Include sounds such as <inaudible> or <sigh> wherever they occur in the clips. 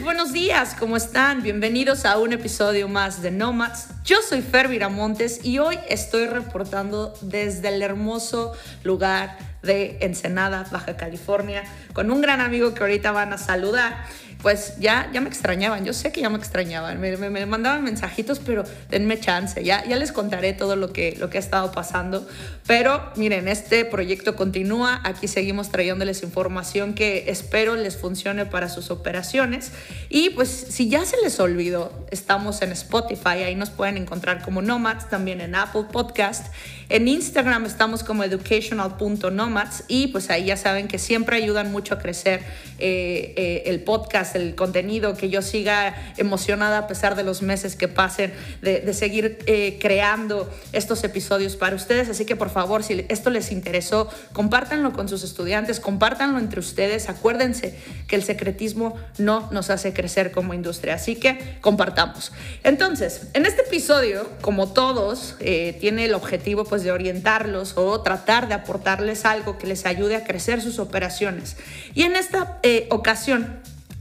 Agentes, buenos días, ¿cómo están? Bienvenidos a un episodio más de Nomads. Yo soy Fer Viramontes y hoy estoy reportando desde el hermoso lugar de Ensenada, Baja California, con un gran amigo que ahorita van a saludar pues ya, ya me extrañaban, yo sé que ya me extrañaban, me, me, mandaban mensajitos, pero denme chance, ya, ya les contaré todo lo que, lo que ha estado pasando, pero miren, este proyecto continúa, aquí seguimos trayéndoles información que espero les funcione para sus operaciones. Y pues si ya se les olvidó, estamos en Spotify, ahí nos pueden encontrar como Nomads, también en Apple Podcast, en Instagram estamos como educational.nomads y pues ahí ya saben que siempre ayudan mucho a crecer eh, eh, el podcast el contenido, que yo siga emocionada a pesar de los meses que pasen, de, seguir eh, creando estos episodios para ustedes. Así que por favor, si esto les interesó, compártanlo con sus estudiantes, compártanlo entre ustedes. Acuérdense que el secretismo no nos hace crecer como industria. Así que compartamos. Entonces, en este episodio, como todos, eh, tiene el objetivo pues de orientarlos o tratar de aportarles algo que les ayude a crecer sus operaciones. Y en esta eh, ocasión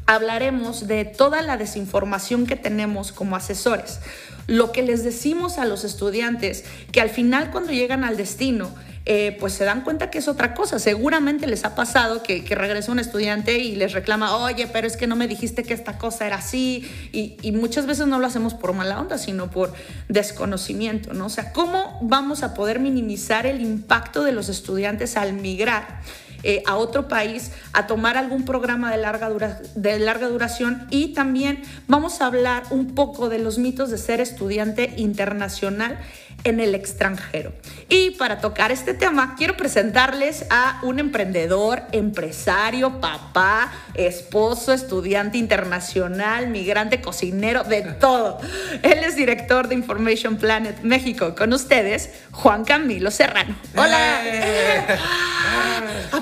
hablaremos de toda la desinformación que tenemos como asesores. Lo que les decimos a los estudiantes, que al final cuando llegan al destino, eh, pues se dan cuenta que es otra cosa. Seguramente les ha pasado que, regresa un estudiante y les reclama, oye, pero es que no me dijiste que esta cosa era así. Y, y, muchas veces no lo hacemos por mala onda, sino por desconocimiento, ¿no? O sea, ¿cómo vamos a poder minimizar el impacto de los estudiantes al migrar? Eh, a otro país a tomar algún programa de larga, de larga duración y también vamos a hablar un poco de los mitos de ser estudiante internacional en el extranjero. Y para tocar este tema, quiero presentarles a un emprendedor, empresario, papá, esposo, estudiante internacional, migrante, cocinero, de todo. Él es director de Information Planet México. Con ustedes, Juan Camilo Serrano. ¡Hola! ¡Eh!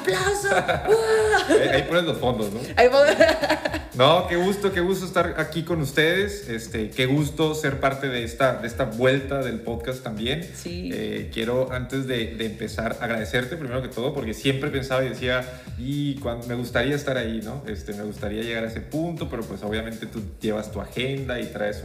¡Aplauso! <laughs> Ahí, pones los fondos, ¿no? <laughs> no, qué gusto, qué gusto estar aquí con ustedes. Este, qué gusto ser parte de esta, de esta vuelta del podcast también. Sí. Eh, quiero, antes de, empezar, agradecerte primero que todo, porque siempre pensaba y decía, y cuando, me gustaría estar ahí, ¿no? Este, me gustaría llegar a ese punto, pero pues obviamente tú llevas tu agenda y traes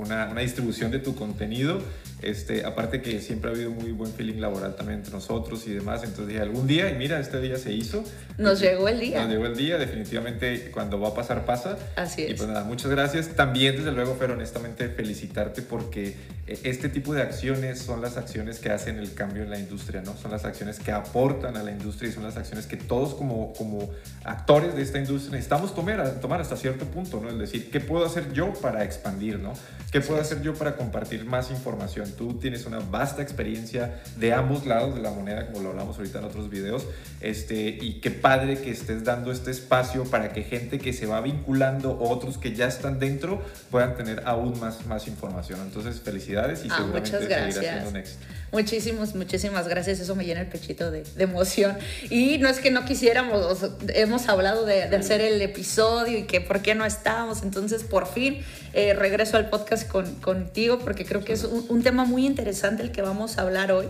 una, una, distribución de tu contenido. Este, aparte que siempre ha habido muy buen feeling laboral también entre nosotros y demás, entonces dije algún día, y mira, este día se hizo. Nos llegó el día. Nos llegó el día, definitivamente cuando va a pasar, pasa. Así es. Y pues nada, muchas gracias. También, desde luego, pero honestamente felicitarte porque eh, este tipo de acciones son las acciones que hacen el cambio en la industria, ¿no? Son las acciones que aportan a la industria y son las acciones que todos como, como actores de esta industria necesitamos tomar, tomar hasta cierto punto, ¿no? Es decir, ¿qué puedo hacer yo para expandir, ¿no? ¿Qué puedo hacer yo para compartir más información? Tú tienes una vasta experiencia de ambos lados de la moneda, como lo hablamos ahorita en otros videos, este, y qué padre que estés dando este espacio para que gente que se va vinculando, otros que ya están dentro, puedan tener aún más, más información. Entonces, felicidades y ah, seguramente seguirá siendo un éxito. Muchísimas, muchísimas gracias. Eso me llena el pechito de, emoción. Y no es que no quisiéramos, hemos hablado de, hacer el episodio y que por qué no estábamos. Entonces, por fin eh, regreso al podcast con, contigo porque creo que es un, tema muy interesante el que vamos a hablar hoy.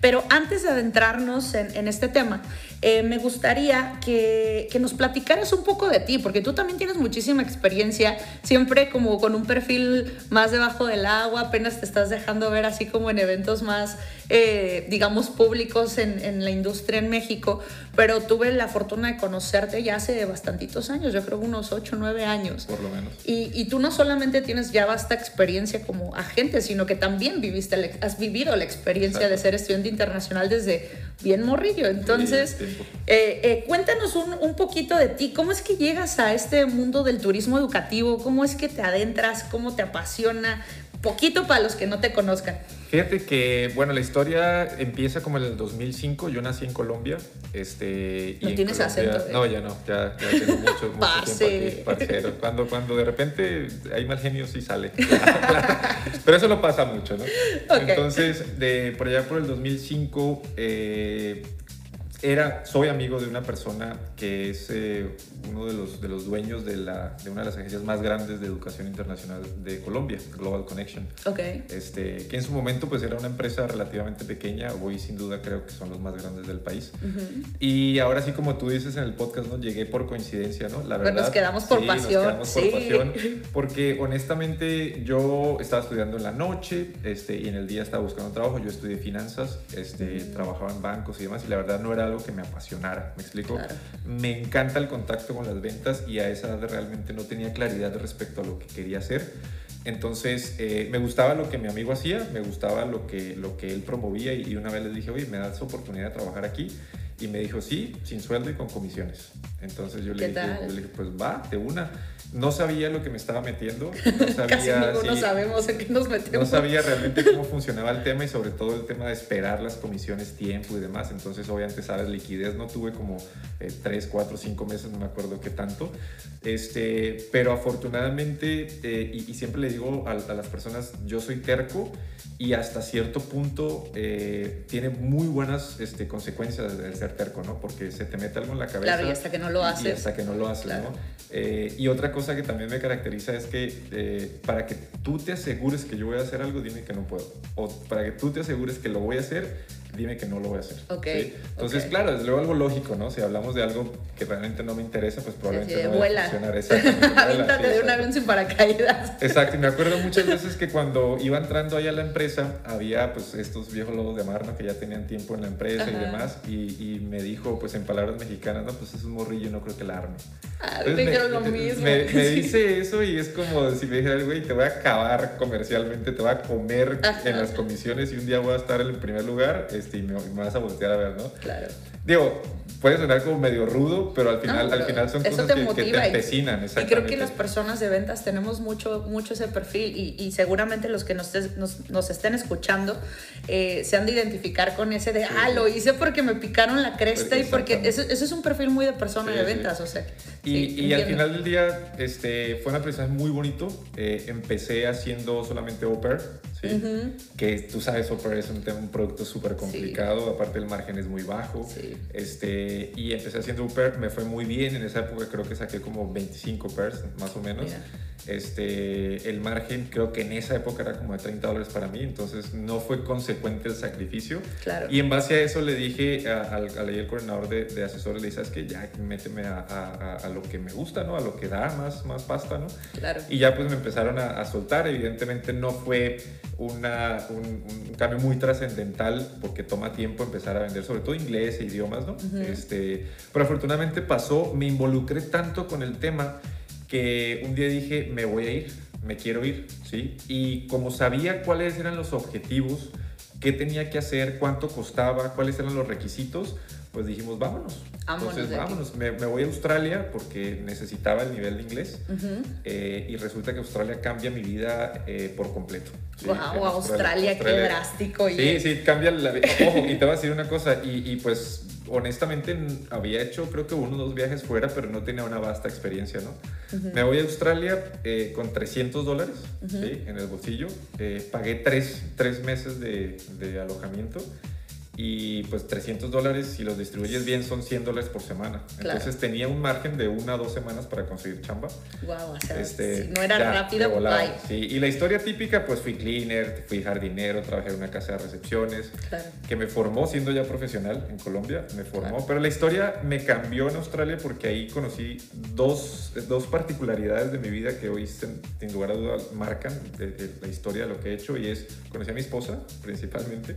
Pero antes de adentrarnos en, este tema, eh, me gustaría que, que, nos platicaras un poco de ti, porque tú también tienes muchísima experiencia, siempre como con un perfil más debajo del agua, apenas te estás dejando ver así como en eventos más eh, digamos, públicos en, en, la industria en México, pero tuve la fortuna de conocerte ya hace bastantitos años, yo creo unos 8 o 9 años. Por lo menos. Y, y, tú no solamente tienes ya vasta experiencia como agente, sino que también viviste, has vivido la experiencia de ser estudiante internacional desde bien morrillo. Entonces, eh, eh, cuéntanos un, un poquito de ti, ¿cómo es que llegas a este mundo del turismo educativo? ¿Cómo es que te adentras? ¿Cómo te apasiona? Poquito para los que no te conozcan. Fíjate que, bueno, la historia empieza como en el 2005. Yo nací en Colombia. Este, no tienes acento. ¿eh? No, ya no. Ya, ya tengo mucho, mucho tiempo aquí, parcero. Cuando, cuando de repente hay mal genio, sí sale. <laughs> Pero eso no pasa mucho, ¿no? Entonces, de, por allá por el 2005, eh, era, soy amigo de una persona que es eh, uno de los, de los dueños de, la, de una de las agencias más grandes de educación internacional de Colombia, Global Connection. Ok. Este, que en su momento pues era una empresa relativamente pequeña, hoy sin duda creo que son los más grandes del país. Y ahora sí, como tú dices en el podcast, ¿no? llegué por coincidencia, ¿no? La verdad. nos quedamos por pasión. Nos quedamos por pasión. <laughs> Porque honestamente yo estaba estudiando en la noche este, y en el día estaba buscando trabajo. Yo estudié finanzas, este, trabajaba en bancos y demás y la verdad no era algo que me apasionara, ¿me explico? Me encanta el contacto con las ventas y a esa edad realmente no tenía claridad respecto a lo que quería hacer. Entonces, eh, me gustaba lo que mi amigo hacía, me gustaba lo que, lo que él promovía y, una vez le dije, oye, ¿me das oportunidad de trabajar aquí? Y me dijo, sí, sin sueldo y con comisiones. Entonces yo le, dije, yo le dije, pues va, de una no sabía lo que me estaba metiendo. No <laughs> sabía, Casi ninguno sabemos en qué nos metemos. No sabía realmente cómo funcionaba el tema y sobre todo el tema de esperar las comisiones, tiempo y demás. Entonces, obviamente, sabes, liquidez no tuve como eh, 3, 4, 5 meses, no me acuerdo qué tanto. Este, pero afortunadamente, eh, y, siempre le digo a, a, las personas, yo soy terco y hasta cierto punto eh, tiene muy buenas este, consecuencias el ser terco, ¿no? Porque se te mete algo en la cabeza. Claro, y hasta que no lo haces. Y hasta que no lo haces, ¿no? Eh, y otra cosa que también me caracteriza es que eh, para que tú te asegures que yo voy a hacer algo, dime que no puedo. O para que tú te asegures que lo voy a hacer, dime que no lo voy a hacer. Ok. Entonces, claro, desde luego algo lógico, ¿no? Si hablamos de algo que realmente no me interesa, pues probablemente no vuela. a funcionar. Exactamente. <laughs> de un avión sin paracaídas. Exacto, y me acuerdo muchas <laughs> veces que cuando iba entrando ahí a la empresa, había pues estos viejos lobos de mar, ¿no? Que ya tenían tiempo en la empresa y demás, y, me dijo, pues en palabras mexicanas, no, pues es un morrillo, no creo que la arme. Ah, me dijeron lo mismo. Me, <laughs> dice eso y es como si me dijera, güey, te voy a acabar comercialmente, te voy a comer en las comisiones y un día voy a estar en el primer lugar este, y me, me vas a voltear a ver, ¿no? Claro. Digo, puede sonar como medio rudo, pero al final, al final son cosas que, que, te empecinan. Y creo que las personas de ventas tenemos mucho, mucho ese perfil y, y seguramente los que nos, nos, nos estén escuchando eh, se han de identificar con ese de, ah, lo hice porque me picaron la cresta y porque eso, eso, es un perfil muy de persona de ventas, o sea. Y, y al final del día este, fue un aprendizaje muy bonito. Eh, empecé haciendo solamente au que tú sabes, Opera es un, un producto súper complicado, aparte el margen es muy bajo. Este, y empecé haciendo Uber, me fue muy bien, en esa época creo que saqué como 25 pairs, más o menos. Este, el margen creo que en esa época era como de 30 dólares para mí, entonces no fue consecuente el sacrificio. Claro. Y en base a eso le dije al, al, coordinador de, de, asesores, le dije, ¿sabes qué? Ya méteme a, a, a, lo que me gusta, ¿no? A lo que da más, más pasta, ¿no? Claro. Y ya pues me empezaron a, soltar, evidentemente no fue una, un, cambio muy trascendental porque toma tiempo empezar a vender, sobre todo inglés e idiomas, ¿no? este, pero afortunadamente pasó, me involucré tanto con el tema que un día dije, me voy a ir, me quiero ir, ¿sí? Y como sabía cuáles eran los objetivos, qué tenía que hacer, cuánto costaba, cuáles eran los requisitos, pues dijimos, vámonos. Entonces, vámonos. Me, voy a Australia porque necesitaba el nivel de inglés eh, y resulta que Australia cambia mi vida eh, por completo. wow, Australia, qué drástico. Sí, sí, cambia la vida. Ojo, y te voy a decir una cosa, y, y, pues honestamente había hecho creo que uno o dos viajes fuera, pero no tenía una vasta experiencia, ¿no? Me voy a Australia eh, con 300 dólares en el bolsillo, pagué tres, tres meses de, de alojamiento y pues 300 dólares si los distribuyes bien son 100 dólares por semana. Entonces tenía un margen de una o dos semanas para conseguir chamba. Wow, o sea, este, si no era rápido, bye. Sí, y la historia típica pues fui cleaner, fui jardinero, trabajé en una casa de recepciones, claro. que me formó siendo ya profesional en Colombia, me formó, pero la historia me cambió en Australia porque ahí conocí dos, dos particularidades de mi vida que hoy sin, lugar a duda marcan la historia de lo que he hecho y es conocí a mi esposa principalmente.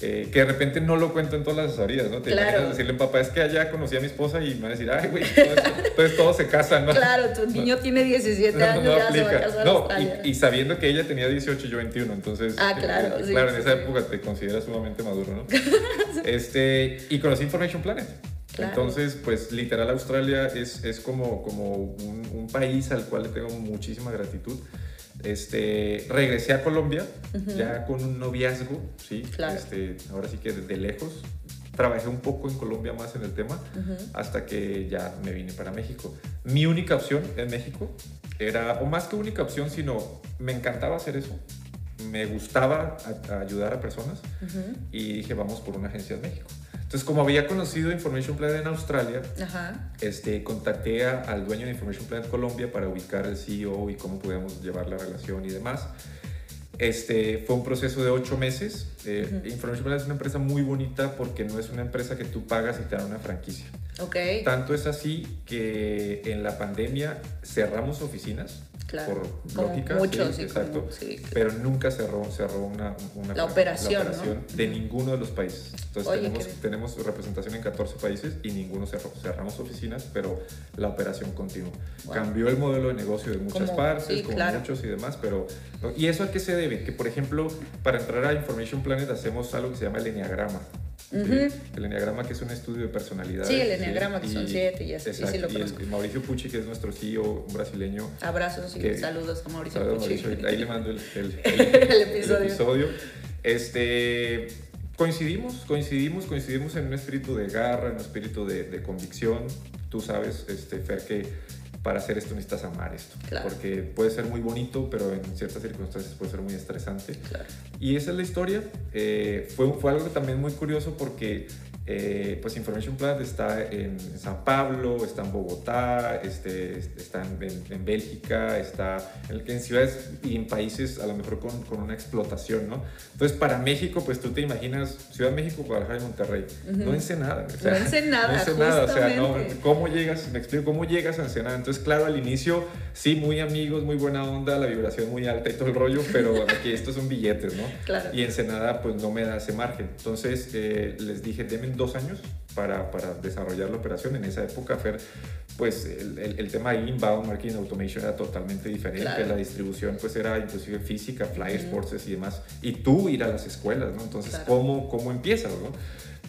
Eh, que de repente no lo cuento en todas las asesorías, ¿no? Te claro. decirle, papá, es que allá conocí a mi esposa y me va a decir, ay, güey, entonces todos se casan, ¿no? Claro, tu niño tiene 17 años, no, ya se va a casar No, y, sabiendo que ella tenía 18 y yo 21, entonces... Ah, claro, eh, Claro, en esa época te consideras sumamente maduro, ¿no? <laughs> este, y conocí Information Planet. Entonces, pues literal Australia es, es como, como un, un país al cual le tengo muchísima gratitud. Este, regresé a Colombia ya con un noviazgo, ¿sí? Claro. Este, ahora sí que desde lejos. Trabajé un poco en Colombia más en el tema hasta que ya me vine para México. Mi única opción en México era, o más que única opción, sino me encantaba hacer eso. Me gustaba a- a ayudar a personas y dije, vamos por una agencia en México. Entonces, como había conocido Information Planet en Australia, Ajá. este, contacté a- al dueño de Information Planet Colombia para ubicar el CEO y cómo podíamos llevar la relación y demás. Este, fue un proceso de ocho meses. Eh, Information Planet es una empresa muy bonita porque no es una empresa que tú pagas y te dan una franquicia. Ok. Tanto es así que en la pandemia cerramos oficinas. Claro. Por Como lógica, muchos, sí, sí, como- exacto. sí, claro. Pero nunca cerró, cerró una, una- La operación, ¿no? de ninguno de los países. Entonces Oye, tenemos, tenemos representación en 14 países y ninguno cerró. Cerramos oficinas, pero la operación continuó. Wow. Cambió el modelo de negocio de muchas Como- partes, como claro. muchos y demás, pero... ¿no? ¿Y eso a qué se debe? Que, por ejemplo, para entrar a Information Planet hacemos algo que se llama el Enneagrama. El Enneagrama que es un estudio de personalidad. Sí, el enneagrama, que son siete y así, sí, sí lo y conozco. Mauricio Pucci, que es nuestro CEO, brasileño, Abrazos y que- saludos a Mauricio Saludos, Pucci. Mauricio. Ahí le mando el, el- <laughs> El episodio. el episodio. Este, coincidimos, coincidimos, coincidimos en un espíritu de garra, en un espíritu de, de convicción. Tú sabes, este, Fer, que para hacer esto necesitas amar esto. Claro. Porque puede ser muy bonito, pero en ciertas circunstancias puede ser muy estresante. Claro. Y esa es la historia. Eh, fue, fue algo también muy curioso porque eh, pues Information Planet está en San Pablo, está en Bogotá, este, está en, en- en Bélgica, está en, en ciudades y en países a lo mejor con, con una explotación, ¿no? Entonces para México, pues tú te imaginas Ciudad de México, Guadalajara y Monterrey. No Ensenada. o sea, No Ensenada, no Ensenada, o sea, no. ¿cómo llegas? Me explico, ¿cómo llegas a Ensenada? Entonces, claro, al inicio, sí, muy amigos, muy buena onda, la vibración muy alta y todo el rollo, pero aquí estos son billetes, ¿no? <laughs> Claro. Y Ensenada, pues no me da ese margen. Entonces, eh, les dije, denme dos años para, para desarrollar la operación. En esa época, Fer, pues el, el, el tema de inbound marketing automation era totalmente diferente. Claro. La distribución, pues era inclusive física, flyers, posters y demás. Y tú ir a las escuelas, ¿no? Entonces, Claro. ¿cómo, ¿cómo empiezas, no?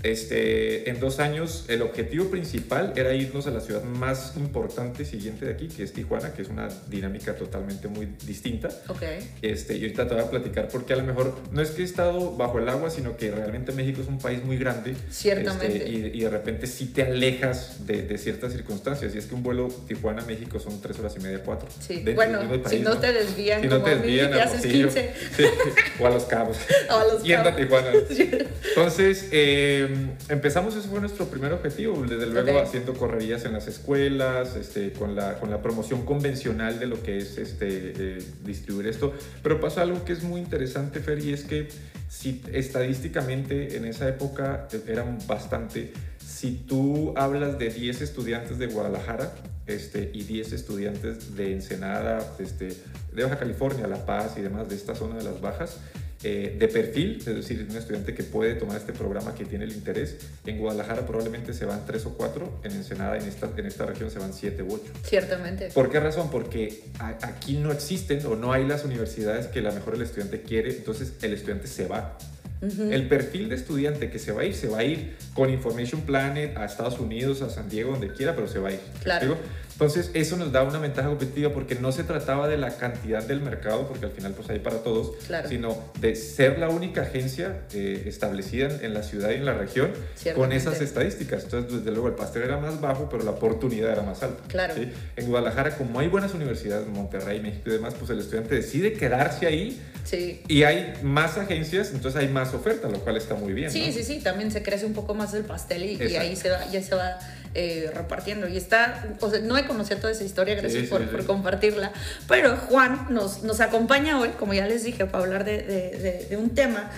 Este, en dos años, el objetivo principal era irnos a la ciudad más importante siguiente de aquí, que es Tijuana, que es una dinámica totalmente muy distinta. Ok. Este, y ahorita te voy a platicar porque a lo mejor no es que he estado bajo el agua, sino que realmente México es un país muy grande. Ciertamente. Este, y, y de repente sí te alejas de, de ciertas circunstancias. Y es que un vuelo Tijuana-México son tres horas y media, cuatro. Sí. Dentro Bueno, si no te desvían Si no como te a mí, desvían a haces Hermosillo. 15. Sí, <laughs> o a Los Cabos. <laughs> O a Los Yendo a Cabos. Tijuana. <laughs> Entonces, eh, empezamos, ese fue nuestro primer objetivo, desde luego haciendo correrías en las escuelas, este, con, la, con la promoción convencional de lo que es este, eh, distribuir esto. Pero pasa algo que es muy interesante, Fer, y es que si estadísticamente en esa época eh, eran bastante, si tú hablas de 10 estudiantes de Guadalajara este, y 10 estudiantes de Ensenada, este, de Baja California, La Paz y demás, de esta zona de las bajas, eh, de perfil, es decir, un estudiante que puede tomar este programa, que tiene el interés. En Guadalajara probablemente se van tres o cuatro, en Ensenada, en esta, en esta región se van siete u ocho. Ciertamente. ¿Por qué razón? Porque a- aquí no existen o no hay las universidades que a lo mejor el estudiante quiere, entonces el estudiante se va. El perfil de estudiante que se va a ir, se va a ir con Information Planet a Estados Unidos, a San Diego, donde quiera, pero se va a ir. ¿Me Claro. Entonces, eso nos da una ventaja competitiva porque no se trataba de la cantidad del mercado, porque al final pues hay para todos, Claro. sino de ser la única agencia eh, establecida en, la ciudad y en la región con esas estadísticas. Entonces, desde luego, el pastel era más bajo, pero la oportunidad era más alta. Claro. ¿sí? En Guadalajara, como hay buenas universidades, Monterrey, México y demás, pues el estudiante decide quedarse ahí Sí. y hay más agencias, entonces hay más oferta, lo cual está muy bien. Sí, ¿no? sí, sí, también se crece un poco más el pastel y, ahí se va, ya se va eh, repartiendo. Y está, o sea, no he conocido toda esa historia, gracias Sí, sí, por, sí. por compartirla. Pero Juan nos, nos acompaña hoy, como ya les dije, para hablar de, de- de- de un tema.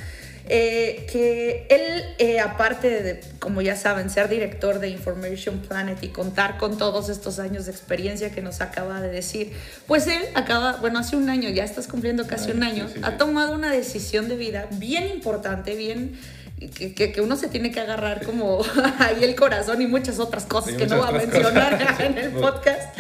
Eh, que él, eh, aparte de, como ya saben, ser director de Information Planet y contar con todos estos años de experiencia que nos acaba de decir, pues él acaba, bueno, hace un año, ya estás cumpliendo casi un Ay, año, sí, ha tomado una decisión de vida bien importante, bien que, que- que uno se tiene que agarrar como <laughs> ahí el corazón y muchas otras cosas que no va a mencionar cosas. <laughs> en el podcast.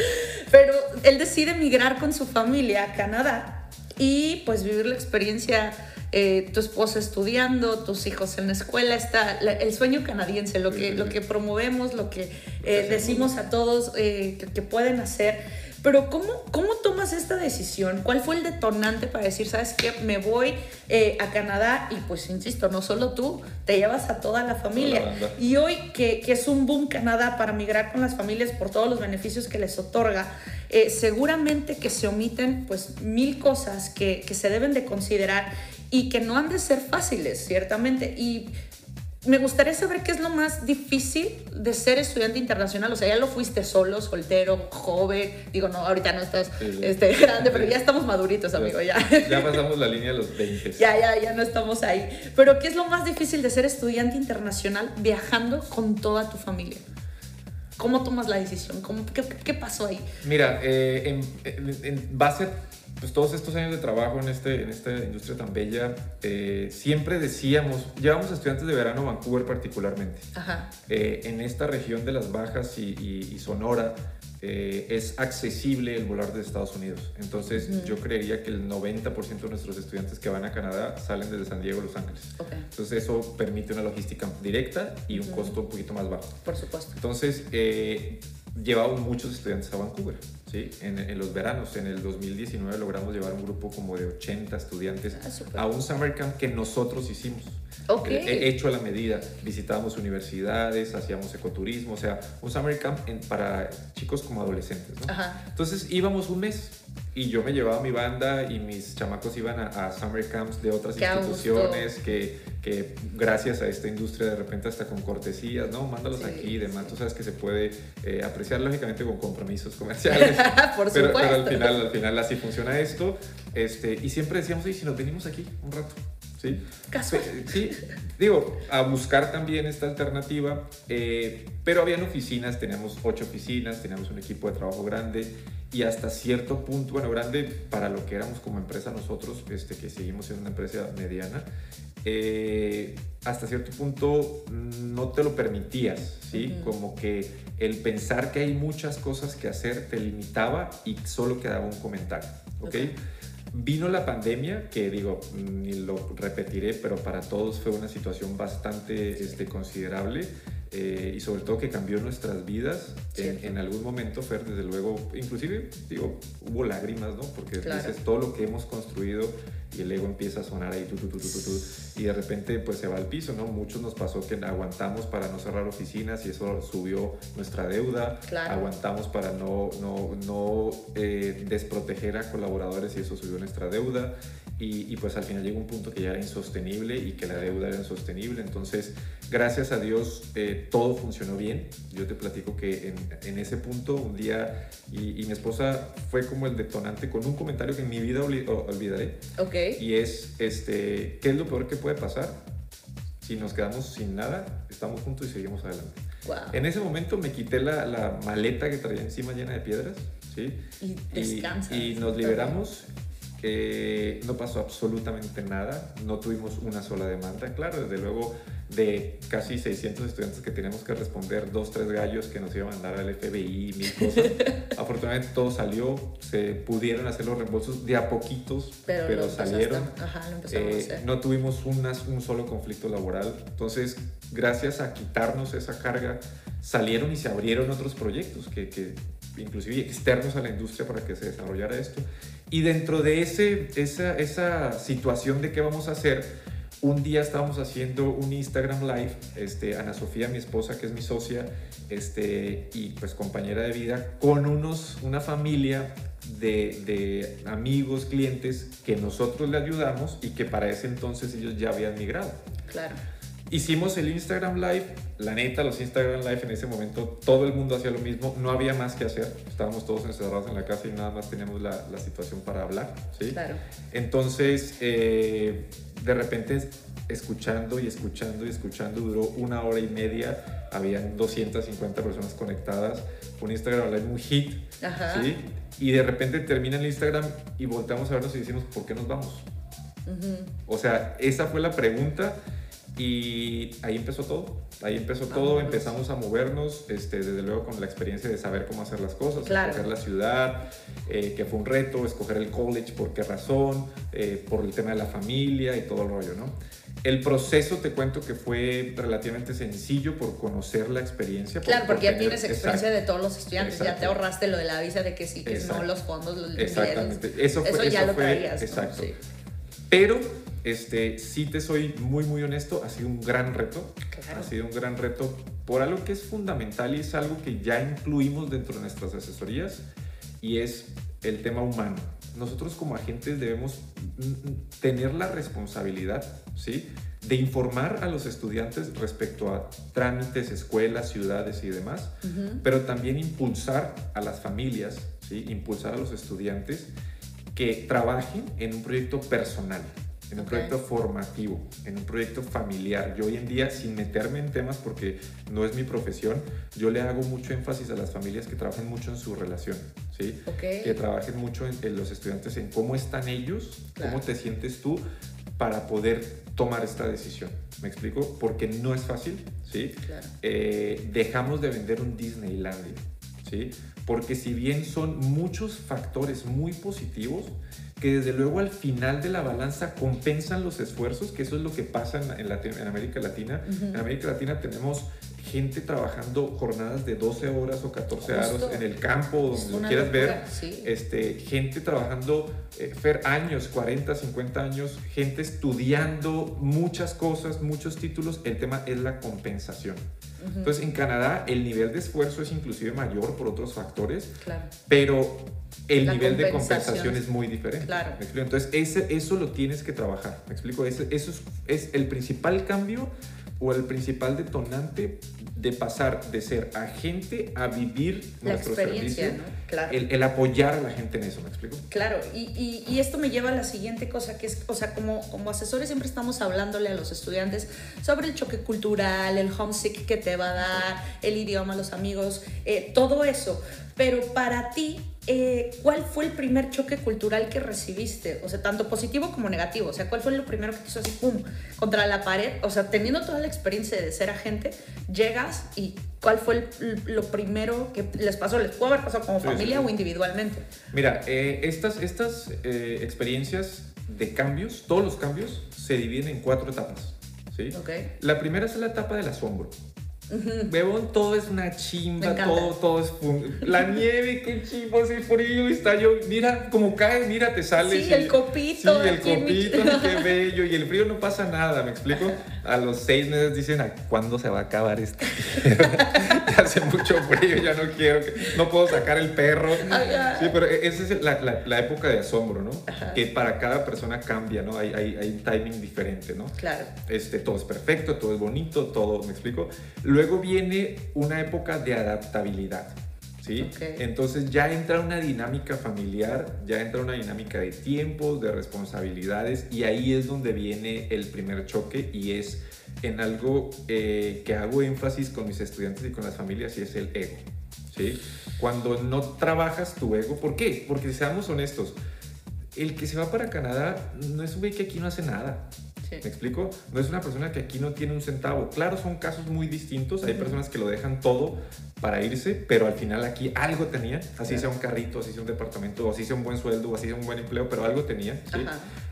Pero él decide migrar con su familia a Canadá y pues vivir la experiencia. Eh, tu esposa estudiando, tus hijos en la escuela, está la- el sueño canadiense, lo que, lo que promovemos, lo que eh, decimos a todos eh, que, que pueden hacer. Pero ¿cómo, ¿cómo tomas esta decisión? ¿Cuál fue el detonante para decir, sabes qué, me voy eh, a Canadá y pues insisto, no solo tú, te llevas a toda la familia. y hoy que, que, es un boom Canadá para migrar con las familias por todos los beneficios que les otorga, eh, seguramente que se omiten pues mil cosas que, que se deben de considerar y que no han de ser fáciles, ciertamente. Y me gustaría saber qué es lo más difícil de ser estudiante internacional. O sea, ya lo fuiste solo, soltero, joven. Digo, no, ahorita no estás Este, grande, pero ya estamos maduritos, amigo. Ya. ya pasamos la línea de los 20. Ya, ya, ya no estamos ahí. Pero ¿qué es lo más difícil de ser estudiante internacional viajando con toda tu familia? ¿Cómo tomas la decisión? ¿Cómo, qué, pasó ahí? Mira, eh, en, en base pues todos estos años de trabajo en, este, en esta industria tan bella, eh, siempre decíamos, llevamos estudiantes de verano a Vancouver particularmente. Eh, en esta región de las Bajas y, Sonora eh, es accesible el volar de Estados Unidos. Entonces yo creería que el 90% de nuestros estudiantes que van a Canadá salen desde San Diego a Los Ángeles. Entonces eso permite una logística directa y un costo un poquito más bajo. Por supuesto. Entonces llevamos muchos estudiantes a Vancouver. ¿sí? En, los veranos, en el 2019 logramos llevar un grupo como de 80 estudiantes ah, a un summer camp que nosotros hicimos. Okay. Eh, hecho a la medida. Visitábamos universidades, hacíamos ecoturismo, o sea, un summer camp para chicos como adolescentes. ¿no? Entonces íbamos un mes y yo me llevaba mi banda y mis chamacos iban a, summer camps de otras instituciones que, que, gracias a esta industria de repente hasta con cortesías, ¿no? Mándalos aquí y demás. Tú sabes que se puede eh, apreciar lógicamente con compromisos comerciales. <laughs> Por pero, pero, al final, al final así funciona esto. Este, y siempre decíamos, oye, si nos venimos aquí un rato. ¿Sí? Casual. Sí, digo, a buscar también esta alternativa, eh, pero habían oficinas, teníamos ocho oficinas, teníamos un equipo de trabajo grande y hasta cierto punto, bueno, grande para lo que éramos como empresa nosotros, este, que seguimos siendo una empresa mediana, eh, hasta cierto punto no te lo permitías, ¿sí? Como que el pensar que hay muchas cosas que hacer te limitaba y solo quedaba un comentario, ¿ok? Vino la pandemia, que digo, ni lo repetiré, pero para todos fue una situación bastante este, considerable. Eh, y sobre todo que cambió nuestras vidas en, algún momento, Fer, desde luego, inclusive, digo, hubo lágrimas, ¿no? Porque dices todo lo que hemos construido y el ego empieza a sonar ahí, tu, tu, tu, y de repente pues se va al piso, ¿no? Muchos nos pasó que aguantamos para no cerrar oficinas y eso subió nuestra deuda, aguantamos para no, no, no eh, desproteger a colaboradores y eso subió nuestra deuda, y, y, pues al final llegó un punto que ya era insostenible y que la deuda era insostenible, entonces gracias a Dios eh, todo funcionó bien, yo te platico que en, en ese punto un día, y, y, mi esposa fue como el detonante con un comentario que en mi vida olvidaré, okay. Y es, este, ¿qué es lo peor que puede pasar? Si nos quedamos sin nada, estamos juntos y seguimos adelante. En ese momento me quité la, la, maleta que traía encima llena de piedras, ¿sí? Y descansa. Y, nos liberamos. Eh, no pasó absolutamente nada, no tuvimos una sola demanda. Claro, desde luego de casi 600 estudiantes que teníamos que responder, dos, tres gallos que nos iban a mandar al FBI, mil cosas. <laughs> Afortunadamente todo salió, se pudieron hacer los reembolsos de a poquitos, pero, salieron. Eh, no tuvimos un solo conflicto laboral. Entonces, gracias a quitarnos esa carga, salieron y se abrieron otros proyectos que, que inclusive externos a la industria para que se desarrollara esto. Y dentro de ese, esa, esa situación de qué vamos a hacer, un día estábamos haciendo un Instagram Live, este, Ana Sofía, mi esposa, que es mi socia, este, y pues compañera de vida, con unos, una familia de, de, amigos, clientes que nosotros le ayudamos y que para ese entonces ellos ya habían migrado. Claro. Hicimos el Instagram Live, la neta, los Instagram Live en ese momento, todo el mundo hacía lo mismo, no había más que hacer, estábamos todos encerrados en la casa y nada más teníamos la, la situación para hablar, ¿sí? Claro. Entonces, eh, de repente, escuchando y escuchando y escuchando, duró una hora y media, habían 250 personas conectadas, un Instagram Live, un hit, ¿sí? Y de repente termina el Instagram y volteamos a vernos y decimos, ¿por qué nos vamos? O sea, esa fue la pregunta Y ahí empezó todo. Ahí empezó todo, empezamos a movernos, este, desde luego con la experiencia de saber cómo hacer las cosas, escoger la ciudad, eh, que fue un reto, escoger el college, por qué razón, eh, por el tema de la familia y todo el rollo, ¿no? El proceso te cuento que fue relativamente sencillo por conocer la experiencia. Claro, porque ya tienes experiencia de todos los estudiantes, ya te ahorraste lo de la visa de que sí, que no los fondos, los Exactamente, eso, fue, ya lo traías. Exacto. Pero este, sí te soy muy, muy honesto, ha sido un gran reto. Ha sido un gran reto por algo que es fundamental y es algo que ya incluimos dentro de nuestras asesorías y es el tema humano. Nosotros como agentes debemos tener la responsabilidad, ¿sí? De informar a los estudiantes respecto a trámites, escuelas, ciudades y demás, pero también impulsar a las familias, ¿sí? Impulsar a los estudiantes que trabajen en un proyecto personal, en un proyecto formativo, en un proyecto familiar. Yo hoy en día, sin meterme en temas porque no es mi profesión, yo le hago mucho énfasis a las familias que trabajen mucho en su relación, ¿sí? Que trabajen mucho en, los estudiantes en cómo están ellos, cómo te sientes tú para poder tomar esta decisión. ¿Me explico? Porque no es fácil, ¿sí? Eh, dejamos de vender un Disneylandia, ¿sí? Porque si bien son muchos factores muy positivos, que desde luego al final de la balanza compensan los esfuerzos, que eso es lo que pasa en, en, América Latina. En América Latina tenemos gente trabajando jornadas de 12 horas o 14 horas en el campo, donde lo quieras ver. Este, gente trabajando eh, años, 40, 50 años, gente estudiando muchas cosas, muchos títulos. El tema es la compensación. Entonces, en Canadá el nivel de esfuerzo es inclusive mayor por otros factores, claro. pero el nivel de compensación es muy diferente. Claro. Entonces, ese, eso lo tienes que trabajar. ¿Me explico? eso es, es el principal cambio o el principal detonante de pasar de ser agente a vivir la nuestro experiencia, ¿no? Claro. El, apoyar a la gente en eso, ¿me explico? Claro, y, y, esto me lleva a la siguiente cosa, que es, o sea, como, como asesores siempre estamos hablándole a los estudiantes sobre el choque cultural, el homesick que te va a dar, el idioma, los amigos, eh, todo eso. Pero para ti, eh, ¿cuál fue el primer choque cultural que recibiste? O sea, tanto positivo como negativo. O sea, ¿cuál fue lo primero que te hizo así, pum, contra la pared? O sea, teniendo toda la experiencia de ser agente, llegas y ¿cuál fue lo primero que les pasó? ¿Les pudo haber pasado como familia o individualmente? Mira, eh, estas, estas eh, experiencias de cambios, todos los cambios, se dividen en cuatro etapas. ¿sí? La primera es la etapa del asombro. Bebón, todo es una chimba, todo, todo es la nieve, qué chimba, así frío, está yo, mira cómo cae, mira, te sale. Sí, el copito. Sí, el copito, qué <laughs> bello, y el frío no pasa nada, ¿me explico? A los seis meses dicen, ¿a cuándo se va a acabar esto? <laughs> ya hace mucho frío, ya no quiero, no puedo sacar el perro. Sí, pero e, esa es la, la, época de asombro, ¿no? Que para cada persona cambia, ¿no? Hay, hay, hay, un timing diferente, ¿no? Claro. Este, todo es perfecto, todo es bonito, todo, ¿me explico? Luego viene una época de adaptabilidad. ¿Sí? Entonces ya entra una dinámica familiar, ya entra una dinámica de tiempos, de responsabilidades y ahí es donde viene el primer choque y es en algo eh, que hago énfasis con mis estudiantes y con las familias y es el ego. ¿sí? Cuando no trabajas tu ego, ¿por qué? Porque seamos honestos, el que se va para Canadá no es un güey que aquí no hace nada. ¿Me explico? No es una persona que aquí no tiene un centavo. Claro, son casos muy distintos. Hay personas que lo dejan todo para irse, pero al final aquí algo tenía. Así sea un carrito, así sea un departamento, así sea un buen sueldo, así sea un buen empleo, pero algo tenía.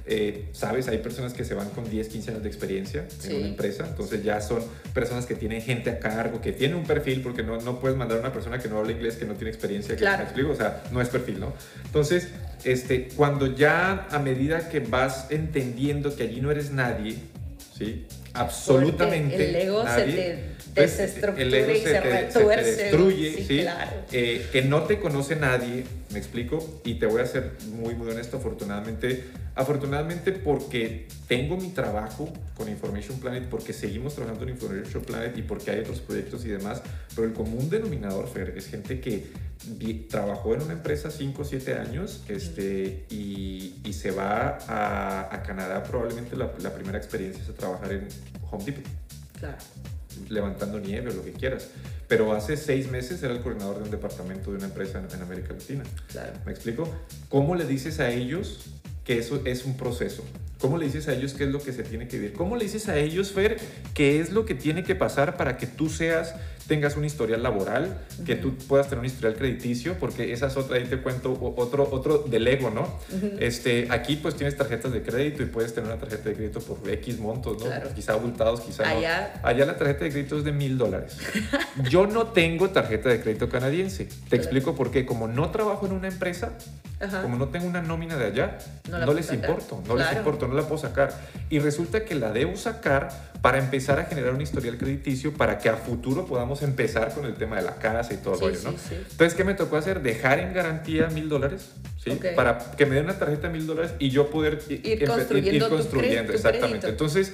Eh, Sabes, hay personas que se van con 10, 15 años de experiencia en una empresa. Entonces ya son personas que tienen gente a cargo, que tienen un perfil, porque no, no puedes mandar a una persona que no habla inglés, que no tiene experiencia. Que, ¿Me explico? O sea, no es perfil, ¿no? Entonces, este, cuando ya a medida que vas entendiendo que allí no eres nadie, ¿sí? Absolutamente el ego nadie, se te desestructura y se, te, destruye, sí, eh, que no te conoce nadie, me explico, y te voy a ser muy, muy honesto, afortunadamente, afortunadamente porque tengo mi trabajo con Information Planet, porque seguimos trabajando en Information Planet y porque hay otros proyectos y demás, pero el común denominador, Fer, es gente que trabajó en una empresa 5 o 7 años este, y, y, se va a, a Canadá, probablemente la, la primera experiencia es a trabajar en Home Depot. Claro levantando nieve o lo que quieras. Pero hace seis meses era el coordinador de un departamento de una empresa en, América Latina. Claro. ¿Me explico? ¿Cómo le dices a ellos que eso es un proceso. ¿Cómo le dices a ellos qué es lo que se tiene que vivir? ¿Cómo le dices a ellos, Fer, qué es lo que tiene que pasar para que tú seas, tengas un historial laboral, que tú puedas tener un historial crediticio? Porque esa es otra, ahí te cuento otro, otro del ego, ¿no? este, aquí pues tienes tarjetas de crédito y puedes tener una tarjeta de crédito por X montos, ¿no? Quizá abultados, quizá Allá. no. Allá la tarjeta de crédito es de mil dólares. Yo no tengo tarjeta de crédito canadiense. Te explico por qué. Como no trabajo en una empresa, como no tengo una nómina de allá, no, les importo, no les importo, no la puedo sacar. Y resulta que la debo sacar para empezar a generar un historial crediticio para que a futuro podamos empezar con el tema de la casa y todo el rollo, ¿no? Entonces, ¿qué me tocó hacer? Dejar en garantía mil dólares, ¿sí? Para que me den una tarjeta de mil dólares y yo poder ir construyendo. Ir, construyendo, exactamente. Entonces,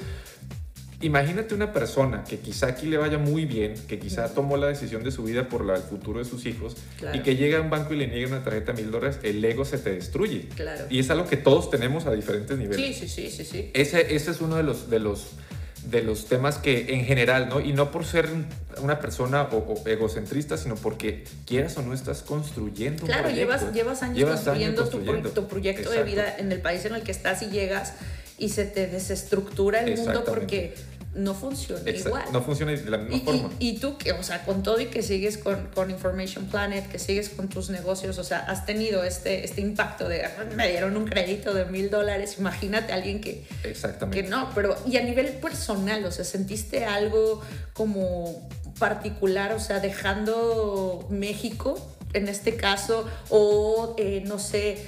Imagínate una persona que quizá aquí le vaya muy bien, que quizá tomó la decisión de su vida por la, el futuro de sus hijos y que llega a un banco y le niega una tarjeta de mil dólares, el ego se te destruye. Claro. Y es algo que todos tenemos a diferentes niveles. Sí, sí, sí, sí. Ese, ese es uno de los, de los de los temas que en general, ¿no? Y no por ser una persona o, egocentrista, sino porque quieras o no estás construyendo. Claro, un llevas, llevas años construyendo, Tu, proyecto de vida en el país en el que estás y llegas y se te desestructura el mundo porque no funciona igual. No funciona de la misma forma. Y, tú, que, o sea, con todo y que sigues con, con, Information Planet, que sigues con tus negocios, o sea, has tenido este, este impacto de, me dieron un crédito de mil dólares, imagínate a alguien que... Exactamente. Que no, pero, y a nivel personal, o sea, ¿sentiste algo como particular, o sea, dejando México en este caso, o eh, no sé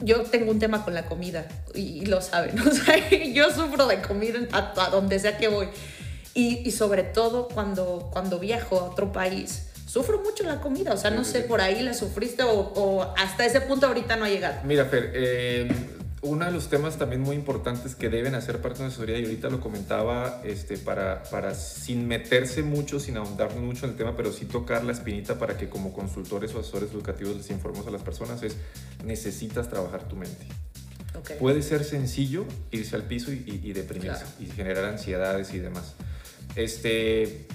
yo tengo un tema con la comida y, lo saben, <laughs> o sea, yo sufro de comida a, donde sea que voy. Y, sobre todo cuando, cuando viajo a otro país, sufro mucho la comida, o sea, no sé, por ahí la sufriste o, o, hasta ese punto ahorita no ha llegado. Mira, Fer, eh, uno de los temas también muy importantes que deben hacer parte de la asesoría, y ahorita lo comentaba, este, para, para sin meterse mucho, sin ahondar mucho en el tema, pero sí tocar la espinita para que como consultores o asesores educativos les informemos a las personas, es necesitas trabajar tu mente. Puede ser sencillo irse al piso y, deprimirse y generar ansiedades y demás. Este,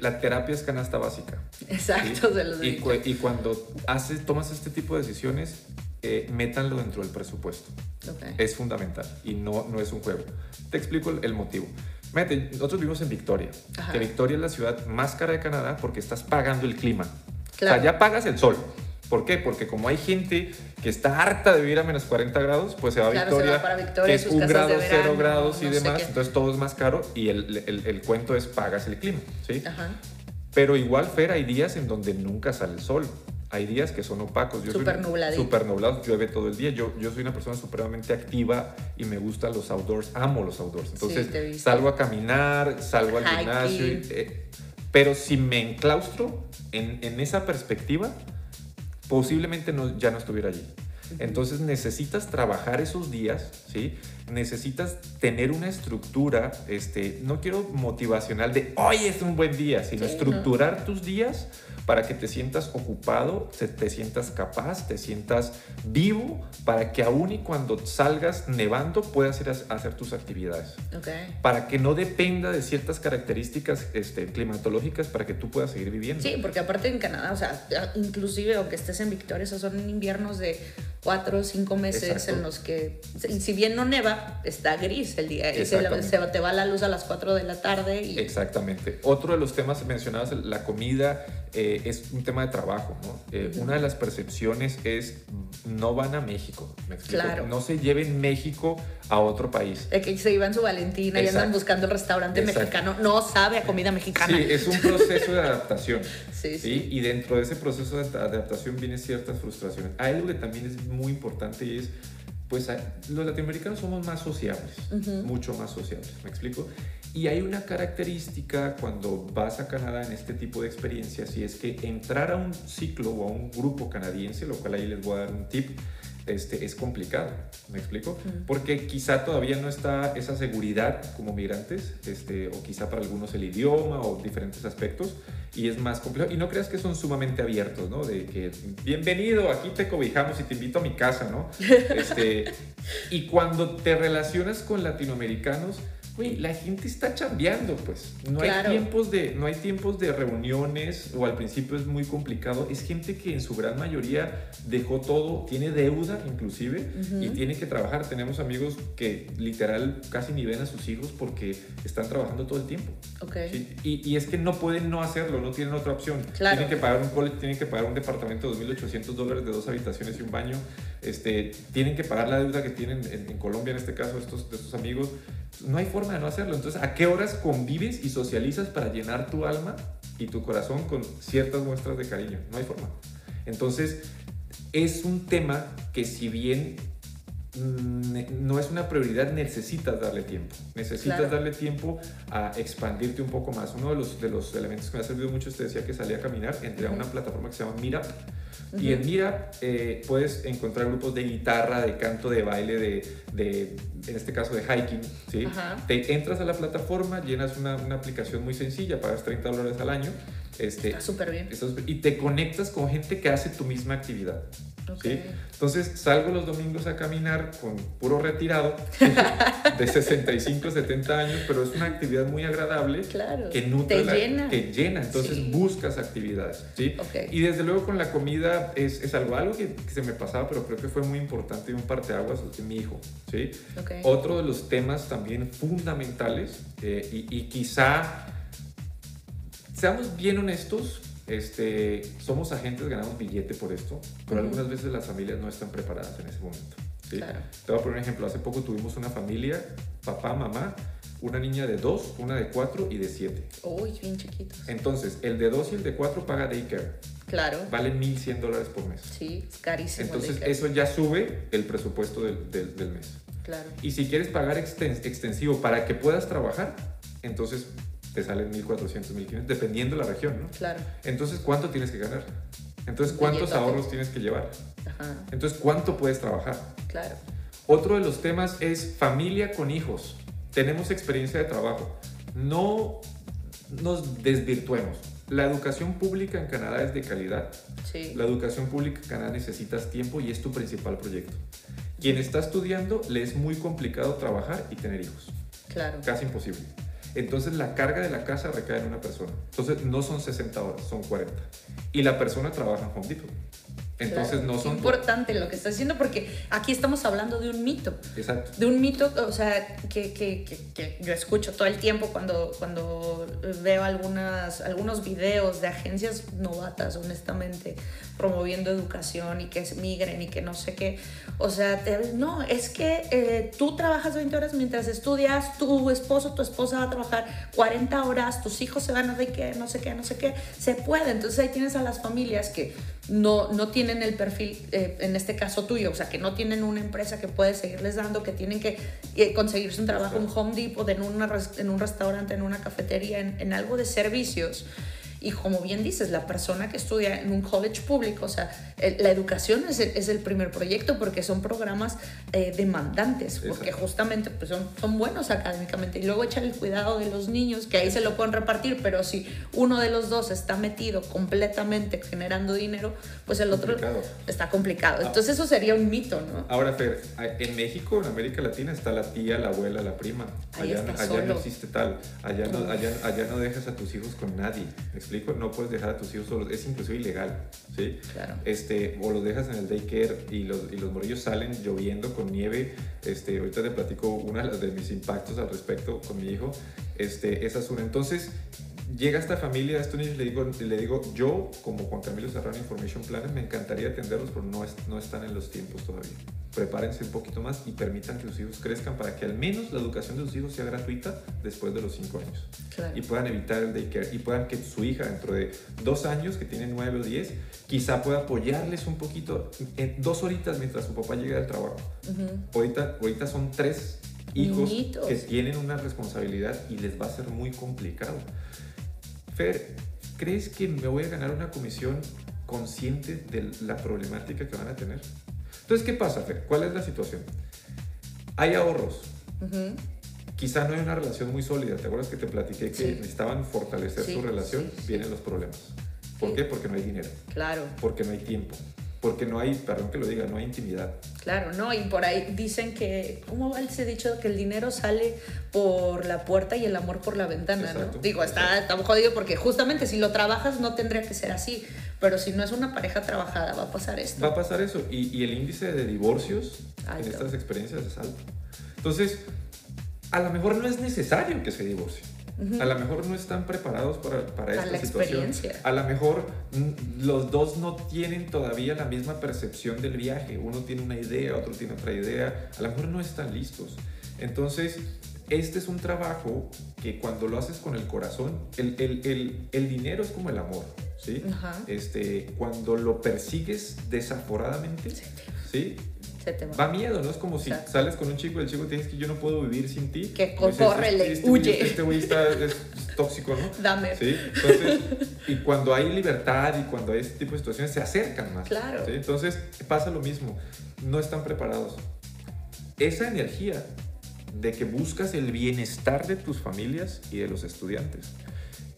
la terapia es canasta básica. Exacto, se los y, y, cuando haces, tomas este tipo de decisiones, eh, métanlo dentro del presupuesto. Es fundamental y no, no es un juego. Te explico el, motivo. Mete, nosotros vivimos en Victoria, que Victoria es la ciudad más cara de Canadá porque estás pagando el clima. O sea, ya pagas el sol. ¿Por qué? Porque como hay gente que está harta de vivir a menos 40 grados, pues se va a Victoria, que es un grado, cero grados y demás, entonces todo es más caro y el, el, el, cuento es pagas el clima, ¿sí? Pero igual, Fer, hay días en donde nunca sale el sol hay días que son opacos. Yo super nubladito. Super nublado, llueve todo el día. Yo, yo soy una persona supremamente activa y me gustan los outdoors, amo los outdoors. Entonces salgo a caminar, salgo al gimnasio. Eh, pero si me enclaustro en, en esa perspectiva, posiblemente no, ya no estuviera allí. Entonces necesitas trabajar esos días, ¿sí? Necesitas tener una estructura, este, no quiero motivacional de hoy es un buen día, sino estructurar tus días para que te sientas ocupado, te sientas capaz, te sientas vivo, para que aún y cuando salgas nevando puedas ir a hacer tus actividades. Para que no dependa de ciertas características este, climatológicas para que tú puedas seguir viviendo. Sí, porque aparte en Canadá, o sea, inclusive aunque estés en Victoria, esos son inviernos de cuatro o cinco meses en los que, si bien no neva, está gris el día y se, te va la luz a las 4 de la tarde. Y... Exactamente. Otro de los temas mencionados, la comida, eh, es un tema de trabajo. ¿no? Eh, una de las percepciones es no van a México. ¿me explico? No se lleven México a otro país. De que se iban su Valentina y andan buscando el restaurante mexicano. No sabe a comida mexicana. Sí, es un <laughs> proceso de adaptación. sí, sí, Y dentro de ese proceso de adaptación vienen ciertas frustraciones. Hay algo que también es muy importante y es pues los latinoamericanos somos más sociables, mucho más sociables, ¿me explico? Y hay una característica cuando vas a Canadá en este tipo de experiencias y es que entrar a un ciclo o a un grupo canadiense, lo cual ahí les voy a dar un tip, este, es complicado, ¿me explico? Porque quizá todavía no está esa seguridad como migrantes, este, o quizá para algunos el idioma o diferentes aspectos, y es más complejo. Y no creas que son sumamente abiertos, ¿no? De que, bienvenido, aquí te cobijamos y te invito a mi casa, ¿no? <laughs> Este, y cuando te relacionas con latinoamericanos, Güey, la gente está chambeando, pues. No, Claro. hay tiempos de, no hay tiempos de reuniones o al principio es muy complicado. Es gente que en su gran mayoría dejó todo, tiene deuda inclusive y tiene que trabajar. Tenemos amigos que literal casi ni ven a sus hijos porque están trabajando todo el tiempo. Ok. Sí, Y, y es que no pueden no hacerlo, no tienen otra opción. Claro. Tienen que pagar un college, tienen que pagar un departamento de 2.800 dólares de dos habitaciones y un baño. Este, tienen que pagar la deuda que tienen en, Colombia, en este caso, estos, de estos amigos. No hay forma de no hacerlo. Entonces, ¿a qué horas convives y socializas para llenar tu alma y tu corazón con ciertas muestras de cariño? No hay forma. Entonces, es un tema que si bien no es una prioridad, necesitas darle tiempo. Necesitas Claro. darle tiempo a expandirte un poco más. Uno de los, de los elementos que me ha servido mucho, te decía que salí a caminar, entré a una plataforma que se llama Meetup. Y en Meetup eh, puedes encontrar grupos de guitarra, de canto, de baile, de, de en este caso de hiking. ¿sí? Te entras a la plataforma, llenas una, una aplicación muy sencilla, pagas 30 dólares al año. Este, Está súper bien. estás- y te conectas con gente que hace tu misma actividad. Ok. ¿sí? Entonces salgo los domingos a caminar con puro retirado <laughs> de 65, 70 años, pero es una actividad muy agradable Claro. que nutre Te la- llena. Te llena, entonces Sí. buscas actividades. ¿sí? Ok. Y desde luego con la comida es, es algo, algo que, que se me pasaba, pero creo que fue muy importante y un parteaguas de mi hijo. ¿sí? Ok. Otro de los temas también fundamentales eh, y, y quizá, seamos bien honestos, este, somos agentes, ganamos billete por esto, pero Ujú. algunas veces las familias no están preparadas en ese momento. ¿sí? Claro. Te voy a poner un ejemplo. Hace poco tuvimos una familia, papá, mamá, una niña de dos, una de cuatro y de siete. Uy, bien chiquitos. Entonces, el de dos y el de cuatro paga daycare. Claro. Valen 1.100 dólares por mes. Sí, es carísimo. Entonces, daycare. eso ya sube el presupuesto del- del- del mes. Claro. Y si quieres pagar exten- extensivo para que puedas trabajar, entonces te salen 1.400, 1.500, dependiendo de la región, ¿no? Claro. Entonces, ¿cuánto tienes que ganar? Entonces, ¿cuántos ahorros tienes que llevar? Ajá. Entonces, ¿cuánto puedes trabajar? Claro. Otro de los temas es familia con hijos. Tenemos experiencia de trabajo. No nos desvirtuemos. La educación pública en Canadá es de calidad. Sí. La educación pública en Canadá necesitas tiempo y es tu principal proyecto. Quien está estudiando le es muy complicado trabajar y tener hijos. Claro. Casi imposible. Entonces la carga de la casa recae en una persona. Entonces no son 60 horas, son 40. Y la persona trabaja en Home Depot. Entonces Claro. no son... importante lo que estás diciendo porque aquí estamos hablando de un mito. Exacto. De un mito, o sea, que, que, que, que yo escucho todo el tiempo cuando, cuando veo algunas, algunos videos de agencias novatas, honestamente, promoviendo educación y que es migren y que no sé qué. O sea, te- no, es que eh, tú trabajas 20 horas mientras estudias, tu esposo, tu esposa va a trabajar 40 horas, tus hijos se van a de qué, no sé qué, no sé qué. Se puede. Entonces ahí tienes a las familias que no, no tienen el perfil, eh, en este caso tuyo, o sea, que no tienen una empresa que puede seguirles dando, que tienen que eh, conseguirse un trabajo en Home Depot, en, una en un restaurante, en una cafetería, en, en algo de servicios. Y como bien dices, la persona que estudia en un college público, o sea, la educación es el, es el primer proyecto porque son programas eh, demandantes, porque Exacto. justamente pues son, son buenos académicamente. Y luego echar el cuidado de los niños, que ahí se lo pueden repartir, pero si uno de los dos está metido completamente generando dinero, pues el otro Complicado. está complicado. Entonces eso sería un mito, ¿no? Ahora, Fer, en México, en América Latina, está la tía, la abuela, la prima. Allá, allá no existe tal. Allá no, allá, allá no dejas a tus hijos con nadie. ¿Me explico? No puedes dejar a tus hijos solos. Es inclusive ilegal. ¿sí? Claro. Este, o los dejas en el daycare y los, y los morillos salen lloviendo con nieve. Este, ahorita te platico una de mis impactos al respecto con mi hijo. Este, esa es una. Entonces, llega esta familia, a estos niños, y le digo, le digo, yo, como Juan Camilo Serrano Information Planner, me encantaría atenderlos, pero no, es- no están en los tiempos todavía. Prepárense un poquito más y permitan que sus hijos crezcan para que al menos la educación de sus hijos sea gratuita después de los 5 años. Claro. Y puedan evitar el daycare y puedan que su hija dentro de dos años, que tiene 9 o 10, quizá pueda apoyarles un poquito, en dos horitas mientras su papá llegue del trabajo. Ujú. Ahorita, ahorita son tres hijos Niñitos. que tienen una responsabilidad y les va a ser muy complicado. Fer, ¿crees que me voy a ganar una comisión consciente de la problemática que van a tener? Entonces, ¿qué pasa, Fer? ¿Cuál es la situación? Hay ahorros. Ujú. Quizá no hay una relación muy sólida. ¿Te acuerdas que te platiqué que Sí. necesitaban fortalecer Sí, su relación? sí. Vienen los problemas. ¿Por qué? Porque no hay dinero, Claro. porque no hay tiempo. Porque no hay, perdón que lo diga, no hay intimidad. Claro, ¿no? Y por ahí dicen que, ¿cómo va ese dicho? Que el dinero sale por la puerta y el amor por la ventana, ¿no? Digo, está, está jodido porque justamente si lo trabajas no tendría que ser así, pero si no es una pareja trabajada va a pasar esto. Va a pasar eso. Y, y el índice de divorcios en estas experiencias es alto. Entonces, a lo mejor no es necesario que se divorcie. A lo mejor no están preparados para, para esta la situación. A lo mejor mm, los dos no tienen todavía la misma percepción del viaje. Uno tiene una idea, otro tiene otra idea. A lo mejor no están listos. Entonces, este es un trabajo que cuando lo haces con el corazón, el, el, el, el dinero es como el amor, ¿sí? Este, cuando lo persigues desaforadamente, ¿sí? va. miedo, ¿no? Es como si sales con un chico y el chico te dice que yo no puedo vivir sin ti. Que córrele, este, huye. Este güey está es, tóxico, ¿no? Dame. Sí, entonces, y cuando hay libertad y cuando hay este tipo de situaciones, se acercan más. Claro. ¿sí? Entonces, pasa lo mismo. No están preparados. Esa energía de que buscas el bienestar de tus familias y de los estudiantes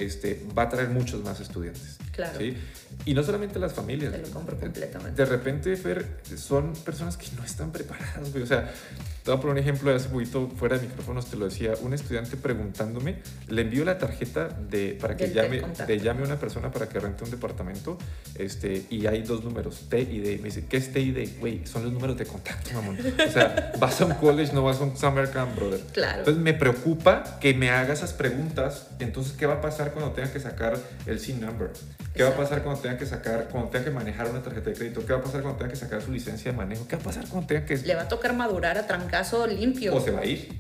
este, va a traer muchos más estudiantes. Claro. ¿sí? Y no solamente las familias. Te lo compro completamente. De repente, Fer, son personas que no están preparadas, güey. O sea, te voy a poner un ejemplo de hace poquito, fuera de micrófonos, te lo decía, un estudiante preguntándome, le envío la tarjeta de, para que llame, de llame a una persona para que rente un departamento, este, y hay dos números, T y D. Me dice, ¿qué es T y D? Güey, son los números de contacto, mamón. O sea, vas a un college, no vas a un summer camp, brother. Claro. Entonces me preocupa que me haga esas preguntas. Entonces, ¿qué va a pasar cuando tenga que sacar el SIN number? ¿Qué va a pasar cuando tenga que sacar, cuando tenga que manejar una tarjeta de crédito? ¿Qué va a pasar cuando tenga que sacar su licencia de manejo? ¿Qué va a pasar cuando tenga que... Le va a tocar madurar a trancazo limpio. O se va a ir.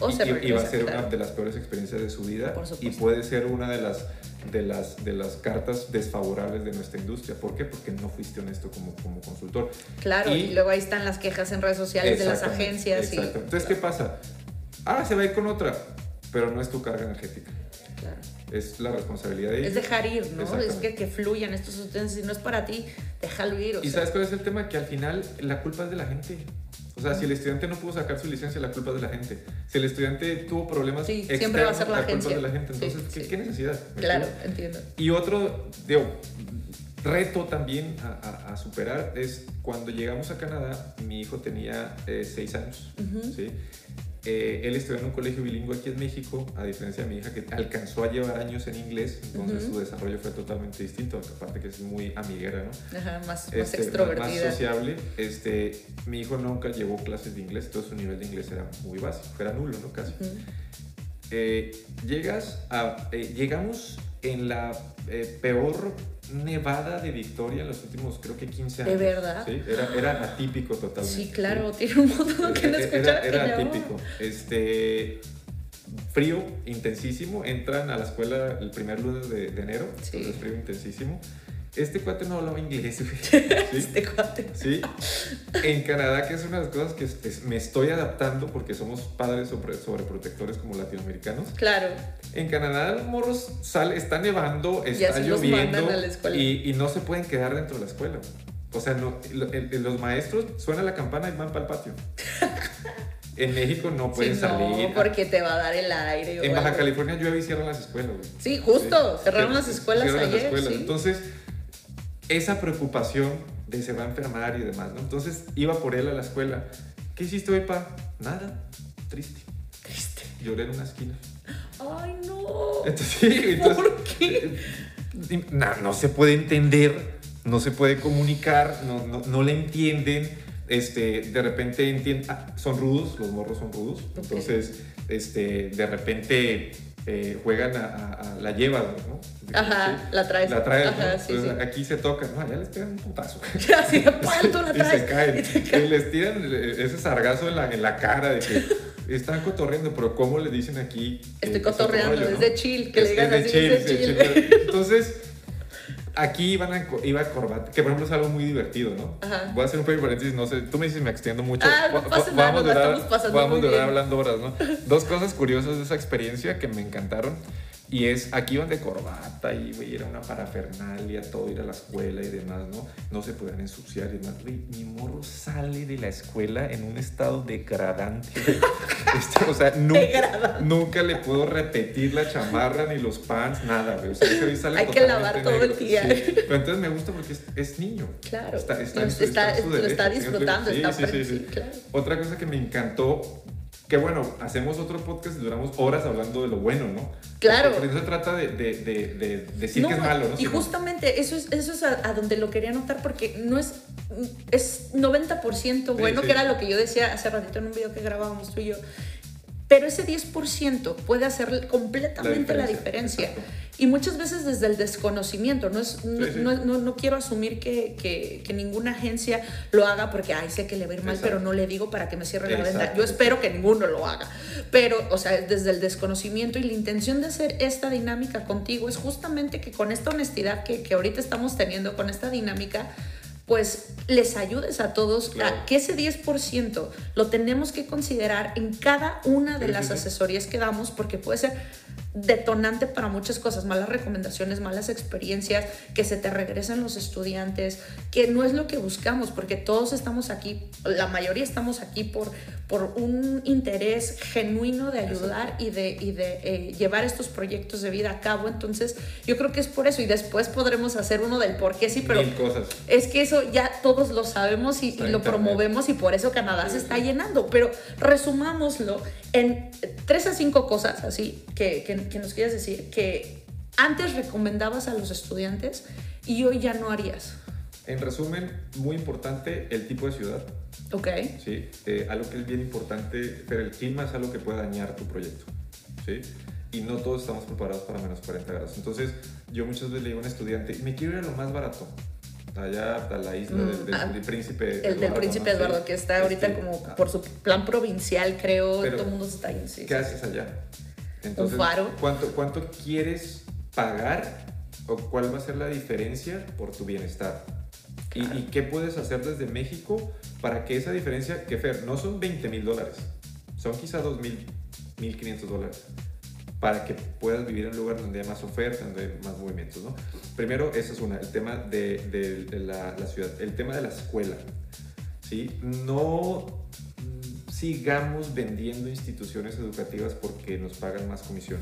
O y, se y, va a ser una de las peores experiencias de su vida. y puede ser una de las, de, las, de las cartas desfavorables de nuestra industria. ¿Por qué? Porque no fuiste honesto como, como consultor. Claro, y, luego ahí están las quejas en redes sociales de las agencias. Exacto. Entonces, ¿qué pasa? Ah, se va a ir con otra, pero no es tu carga energética. Claro es la responsabilidad de ellos. Es dejar ir, ¿no? Es que, que fluyan estos sustancias. Si no es para ti, déjalo ir. ¿Y sabes cuál es el tema? Que al final la culpa es de la gente. O sea, si el estudiante no pudo sacar su licencia, la culpa es de la gente. Si el estudiante tuvo problemas sí, externos, siempre va a ser la, la culpa es de la gente. Entonces, ¿qué, necesidad? Claro, entiendo. Y otro, digo, reto también a, a, superar es cuando llegamos a Canadá, mi hijo tenía eh, seis años, ¿sí? Eh, él estudió en un colegio bilingüe aquí en México, a diferencia de mi hija que alcanzó a llevar años en inglés, entonces su desarrollo fue totalmente distinto, aparte que es muy amiguera, ¿no? Ajá, más, este, extrovertida. Más sociable. Este, mi hijo nunca llevó clases de inglés, todo su nivel de inglés era muy básico, era nulo, ¿no? Casi. Eh, llegas a, eh, llegamos en la peor nevada de Victoria en los últimos, creo que 15 años. ¿De verdad? Sí, era, era atípico totalmente. Sí, claro, tiene un montón que no escuchar. Era, era atípico. Este, frío intensísimo. Entran a la escuela el primer lunes de, enero. Sí. Entonces, frío intensísimo. Este cuate no hablaba inglés, <laughs> ¿Sí? Este cuate. Sí. En Canadá, que es una de las cosas que me estoy adaptando porque somos padres sobre, sobreprotectores como latinoamericanos. Claro. En Canadá los morros sale, está nevando, está lloviendo y, y, no se pueden quedar dentro de la escuela. O sea, no, los maestros suena la campana y van para el patio. <laughs> En México no pueden sí, salir. No, porque te va a dar el aire. En Baja California llueve y cierran las escuelas. Sí, justo. Cerraron las escuelas cierran ayer. Las escuelas. Entonces, esa preocupación de se va a enfermar y demás, ¿no? Entonces iba por él a la escuela. ¿Qué hiciste hoy, pa? Nada. Triste. Triste. Lloré en una esquina. Ay, no. Entonces, ¿Por qué? Eh, no, no, se puede entender, no se puede comunicar, no, no, no le entienden. Este, de repente entienden, ah, son rudos, los morros son rudos. Entonces, este, de repente eh, juegan a, la lleva, ¿no? Ajá, la traes. La traes, Ajá, sí, sí. aquí se toca, no, allá les tiran un putazo. <laughs> Así de la <laughs> traes. y se caen. Y, y, les tiran ese sargazo en la, en la cara de que están cotorreando, pero ¿cómo le dicen aquí? Estoy cotorreando, es de chill, que es, le digan es de así, chill, es de chill. chill. Entonces, aquí iban a, iba a corbata, que por ejemplo es algo muy divertido, ¿no? Ajá. Voy a hacer un pequeño paréntesis, no sé, tú me dices me extiendo mucho. Ah, no pasa nada, vamos a durar, estamos pasando vamos muy durar bien. hablando horas, ¿no? Dos cosas curiosas de esa experiencia que me encantaron. Y es, aquí iban de corbata y, güey, era una parafernalia, todo, ir a la escuela y demás, ¿no? No se podían ensuciar y demás. Güey, mi morro sale de la escuela en un estado degradante. <laughs> Este, o sea, nunca, nunca, le puedo repetir la chamarra ni los pants, nada, güey. O sea, ese sale Hay que lavar todo el día. Pero entonces me gusta porque es, niño. Claro. Está, está, está, lo está disfrutando, sí, está sí, sí, claro. Otra cosa que me encantó que bueno, hacemos otro podcast y duramos horas hablando de lo bueno, ¿no? Claro. Porque, no se trata de, de, de, decir que es malo, ¿no? Y justamente eso es, eso es a, donde lo quería notar porque no es, es 90% bueno, que era lo que yo decía hace ratito en un video que grabábamos tú y yo. Pero ese 10% puede hacer completamente la diferencia. Y muchas veces desde el desconocimiento. No, es, no, no, no quiero asumir que, que, que, ninguna agencia lo haga porque, ay, sé que le va a ir mal, pero no le digo para que me cierre la venta. Yo espero que ninguno lo haga. Pero, o sea, desde el desconocimiento y la intención de hacer esta dinámica contigo es justamente que con esta honestidad que, que ahorita estamos teniendo, con esta dinámica, pues les ayudes a todos a que ese 10% lo tenemos que considerar en cada una de las asesorías que damos porque puede ser detonante para muchas cosas, malas recomendaciones, malas experiencias, que se te regresen los estudiantes, que no es lo que buscamos, porque todos estamos aquí, la mayoría estamos aquí por, por un interés genuino de ayudar y de, y de eh, llevar estos proyectos de vida a cabo. Entonces, yo creo que es por eso y después podremos hacer uno del por qué sí, pero es que eso ya todos lo sabemos y, lo promovemos y por eso Canadá se está llenando. Pero resumámoslo en tres a cinco cosas así que, que que nos quieras decir que antes recomendabas a los estudiantes y hoy ya no harías. En resumen, muy importante el tipo de ciudad. Ok. Sí, eh, algo que es bien importante, pero el clima es algo que puede dañar tu proyecto. Sí. Y no todos estamos preparados para menos 40 grados. Entonces, yo muchas veces le digo a un estudiante, me quiero ir a lo más barato allá a la isla del, mm, ah, príncipe el del príncipe Eduardo que está ahorita este, como por su plan provincial creo todo el mundo está ahí ¿qué haces allá? Entonces, ¿cuánto, ¿cuánto quieres pagar o cuál va a ser la diferencia por tu bienestar? ¿Y, ¿Y, qué puedes hacer desde México para que esa diferencia, que Fer, no son 20 mil dólares, son quizá 2 mil, 1.500 dólares, para que puedas vivir en un lugar donde hay más oferta, donde hay más movimientos, ¿no? Primero, esa es una, el tema de, de, la, la, ciudad, el tema de la escuela, ¿sí? No sigamos vendiendo instituciones educativas porque nos pagan más comisión.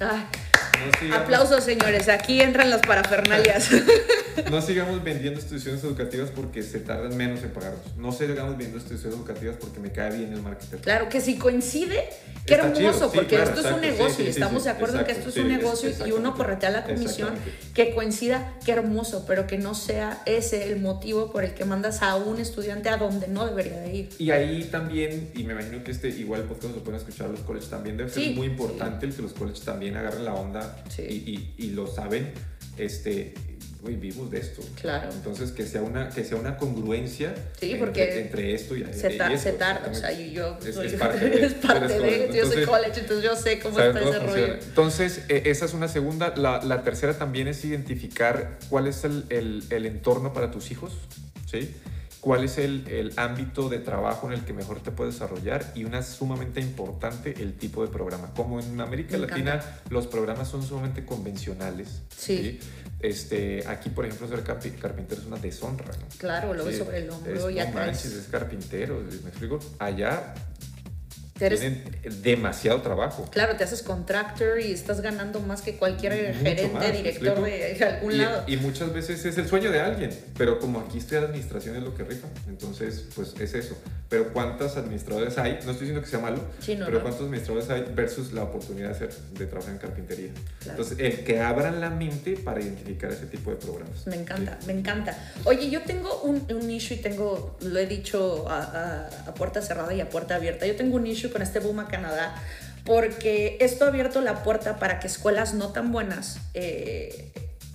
aplausos, señores. Aquí entran las parafernalias. <laughs> no sigamos vendiendo instituciones educativas porque se tardan menos en pagarnos. No sigamos vendiendo instituciones educativas porque me cae bien el marketing. Claro, que si coincide, qué hermoso, porque esto es un negocio y estamos de acuerdo en que esto es un negocio y uno corretea la comisión, que coincida, qué hermoso, pero que no sea ese el motivo por el que mandas a un estudiante a donde no debería de ir. Y ahí también, y me imagino que este igual podcast lo pueden escuchar los colleges también, debe ser muy importante el que los colleges también agarren la onda y, y, y lo saben. Este, vivimos de esto. Claro. Entonces, que sea una, que sea una congruencia sí, porque entre, esto y, se, se tarda, o sea, yo es, soy, es <laughs> parte, de, es parte de yo soy college, entonces yo sé cómo está ese rollo. Entonces, e, esa es una segunda. La, la, tercera también es identificar cuál es el, el, el entorno para tus hijos, ¿sí? Cuál es el, el, ámbito de trabajo en el que mejor te puedes desarrollar y una sumamente importante, el tipo de programa. Como en América Latina los programas son sumamente convencionales. Sí. Este, aquí, por ejemplo, ser carpintero es una deshonra. ¿no? Claro, lo ves sobre el hombro y no es carpintero, ¿me explico? Allá tienen demasiado trabajo. Claro, te haces contractor y estás ganando más que cualquier gerente, director de algún lado. Y muchas veces es el sueño de alguien, pero como aquí estoy administración es lo que rifa, entonces pues es eso. Pero ¿cuántas administradores hay? No estoy diciendo que sea malo, pero ¿cuántos administradores hay versus la oportunidad de, hacer, de trabajar en carpintería? Entonces, el que abran la mente para identificar ese tipo de programas. Me encanta, me encanta. Oye, yo tengo un, un nicho y tengo, lo he dicho a, a, a puerta cerrada y a puerta abierta, yo tengo un con este boom a Canadá, porque esto ha abierto la puerta para que escuelas no tan buenas eh,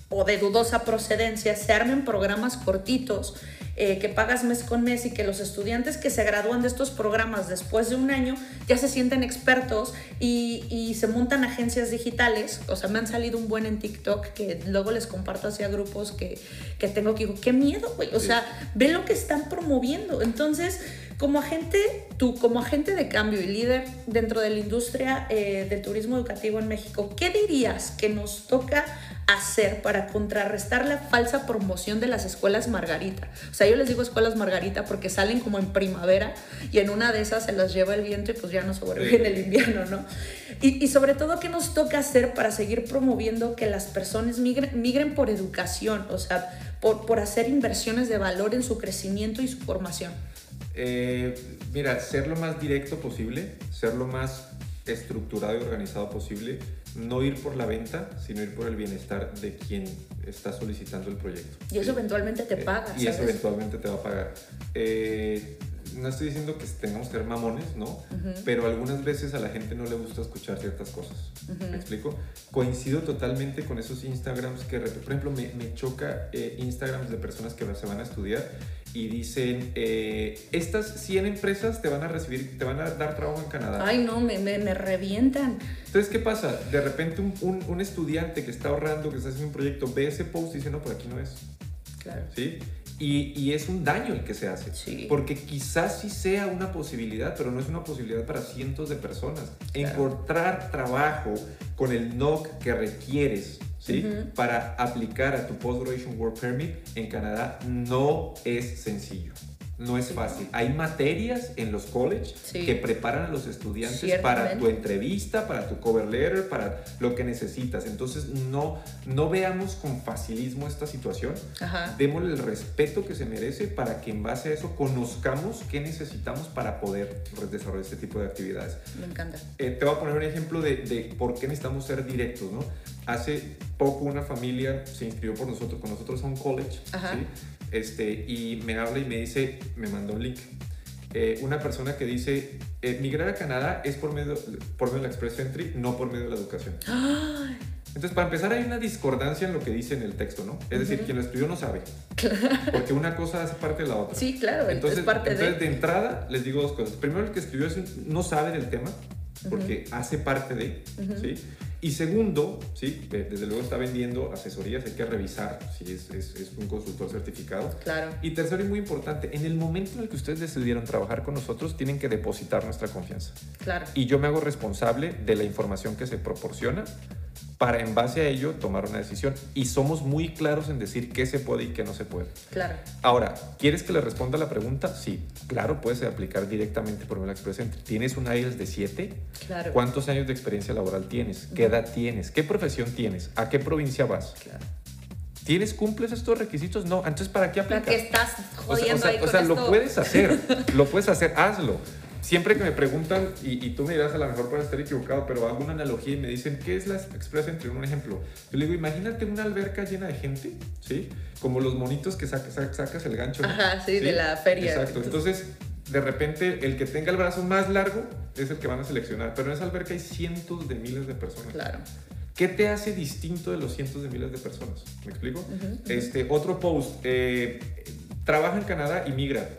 o de dudosa procedencia se armen programas cortitos eh, que pagas mes con mes y que los estudiantes que se gradúan de estos programas después de un año ya se sienten expertos y, y se montan agencias digitales. O sea, me han salido un buen en TikTok que luego les comparto hacia grupos que, que tengo que digo, qué miedo, güey. O sea, ve lo que están promoviendo. Entonces, como agente, tú como agente de cambio y líder dentro de la industria eh, del turismo educativo en México, ¿qué dirías que nos toca hacer para contrarrestar la falsa promoción de las escuelas Margarita? O sea, yo les digo escuelas Margarita porque salen como en primavera y en una de esas se las lleva el viento y pues ya no sobrevive en el invierno, ¿no? Y, y, sobre todo, ¿qué nos toca hacer para seguir promoviendo que las personas migren, migren por educación? O sea, por, por hacer inversiones de valor en su crecimiento y su formación. Eh, mira, ser lo más directo posible, ser lo más estructurado y organizado posible, no ir por la venta, sino ir por el bienestar de quien está solicitando el proyecto. Y eso eventualmente te eh, paga. y eso eventualmente te va a pagar. Eh, no estoy diciendo que tengamos que ser mamones, ¿no? Pero algunas veces a la gente no le gusta escuchar ciertas cosas. ¿Me explico? Coincido totalmente con esos Instagrams que, por ejemplo, me, me choca Instagrams de personas que se van a estudiar y dicen, eh, estas 100 empresas te van a recibir, te van a dar trabajo en Canadá. Ay, no, me, me, me revientan. Entonces, ¿qué pasa? De repente un, un, un, estudiante que está ahorrando, que está haciendo un proyecto, ve ese post y dice, no, por aquí no es. Claro. ¿Sí? Y, y, es un daño el que se hace. Sí. Porque quizás sí sea una posibilidad, pero no es una posibilidad para cientos de personas. Claro. Encontrar trabajo con el NOC que requieres ¿sí? Uh -huh. Para aplicar a tu Post-Graduation Work Permit en Canadá no es sencillo. No es fácil. Hay materias en los college sí. que preparan a los estudiantes para tu entrevista, para tu cover letter, para lo que necesitas. Entonces, no, no veamos con facilismo esta situación. Ajá. Démosle el respeto que se merece para que en base a eso conozcamos qué necesitamos para poder desarrollar este tipo de actividades. Me encanta. Eh, te voy a poner un ejemplo de, de por qué necesitamos ser directos, ¿no? Hace poco una familia se inscribió por nosotros, con nosotros a un college, Ajá. ¿sí? Este, y me habla y me dice, me mandó un link. Eh, una persona que dice, eh, migrar a Canadá es por medio, por medio de la Express Entry, no por medio de la educación. Ay. Entonces, para empezar, hay una discordancia en lo que dice en el texto, ¿no? Es decir, uh -huh. quien lo estudió no sabe. Porque una cosa hace parte de la otra. Sí, claro. Entonces, es parte entonces de... de entrada, les digo dos cosas. Primero, el que escribió eso no sabe del tema, porque uh -huh. hace parte de, uh -huh. ¿sí? Y segundo, ¿sí? desde luego está vendiendo asesorías, hay que revisar si es, es, es, un consultor certificado. Claro. Y tercero y muy importante, en el momento en el que ustedes decidieron trabajar con nosotros, tienen que depositar nuestra confianza. Claro. Y yo me hago responsable de la información que se proporciona para en base a ello tomar una decisión. Y somos muy claros en decir qué se puede y qué no se puede. Claro. Ahora, ¿quieres que le responda la pregunta? Sí, claro, puedes aplicar directamente por una Express Entry. ¿Tienes un IELTS de 7? Claro. ¿Cuántos años de experiencia laboral tienes? ¿Qué edad tienes? ¿Qué profesión tienes? ¿A qué provincia vas? Claro. ¿Tienes, cumples estos requisitos? No, entonces ¿para qué aplicas? ¿Para qué estás jodiendo o sea, o sea, ahí con o sea esto? lo puedes hacer, <laughs> lo puedes hacer, hazlo siempre que me preguntan, y, y, tú me dirás a lo mejor para estar equivocado, pero hago una analogía y me dicen, ¿qué es la Express Entry? Un ejemplo. Yo le digo, imagínate una alberca llena de gente, ¿sí? Como los monitos que sacas, sacas el gancho. Ajá, sí, ¿sí? de la feria. Exacto. Entonces, de repente, el que tenga el brazo más largo es el que van a seleccionar. Pero en esa alberca hay cientos de miles de personas. Claro. ¿Qué te hace distinto de los cientos de miles de personas? ¿Me explico? Uh -huh, uh -huh. Este, otro post. Eh, trabaja en Canadá y migra.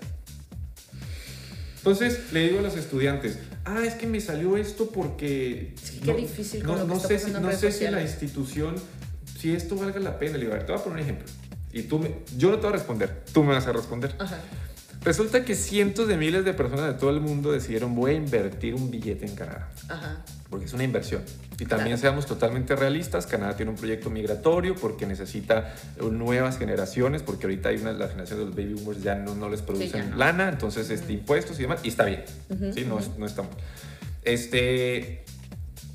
Entonces le digo a los estudiantes, ah, es que me salió esto porque... Sí, qué no, difícil. No, con no lo que sé, si, no sé la institución, si esto valga la pena. Le digo, a ver, te voy a poner un ejemplo. Y tú me, yo no te voy a responder, tú me vas a responder. Ajá. Resulta que cientos de miles de personas de todo el mundo decidieron, voy a invertir un billete en Canadá. Ajá. Porque es una inversión. Y también Claro. seamos totalmente realistas, Canadá tiene un proyecto migratorio porque necesita nuevas generaciones, porque ahorita hay una, la generación de los baby boomers ya no, no les producen no. lana, entonces este, impuestos y demás, y está bien, ¿sí? no, no está mal. Este,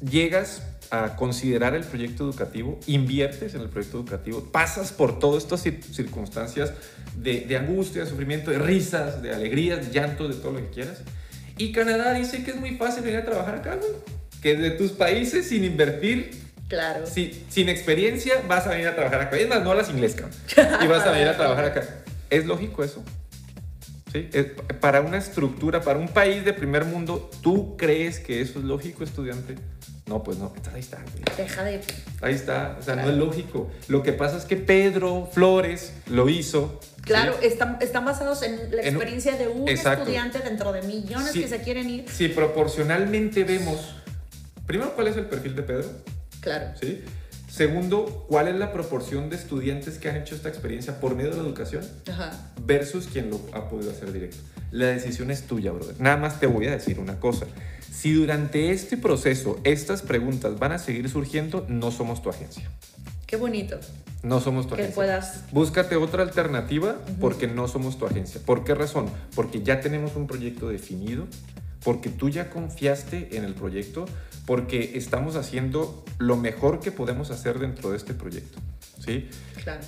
llegas a considerar el proyecto educativo, inviertes en el proyecto educativo, pasas por todas estas cir- circunstancias de, de angustia, de sufrimiento, de risas, de alegrías, de llantos, de todo lo que quieras. Y Canadá dice que es muy fácil venir a trabajar acá, güey. Que de tus países sin invertir, Claro. si- sin experiencia, vas a venir a trabajar acá. Es más, no hablas inglés, cabrón. Y vas a venir a trabajar acá. ¿Es lógico eso? Para una estructura, para un país de primer mundo, ¿tú crees que eso es lógico, estudiante? No, pues no. Entonces ahí está. güey. Deja de... Ahí está. O sea, Claro. no es lógico. Lo que pasa es que Pedro Flores lo hizo. ¿sí? Claro, están, están basados en la En experiencia de un Exacto. estudiante dentro de millones que se quieren ir. Si proporcionalmente vemos, primero, ¿cuál es el perfil de Pedro? Claro. ¿Sí? Segundo, ¿cuál es la proporción de estudiantes que han hecho esta experiencia por medio de la educación Ajá. versus quien lo ha podido hacer directo? La decisión es tuya, brother. Nada más te voy a decir una cosa. Si durante este proceso estas preguntas van a seguir surgiendo, no somos tu agencia. Qué bonito No somos tu que agencia. puedas... Búscate otra alternativa porque no somos tu agencia. ¿Por qué razón? Porque ya tenemos un proyecto definido, porque tú ya confiaste en el proyecto, porque estamos haciendo lo mejor que podemos hacer dentro de este proyecto. ¿Sí? Claro.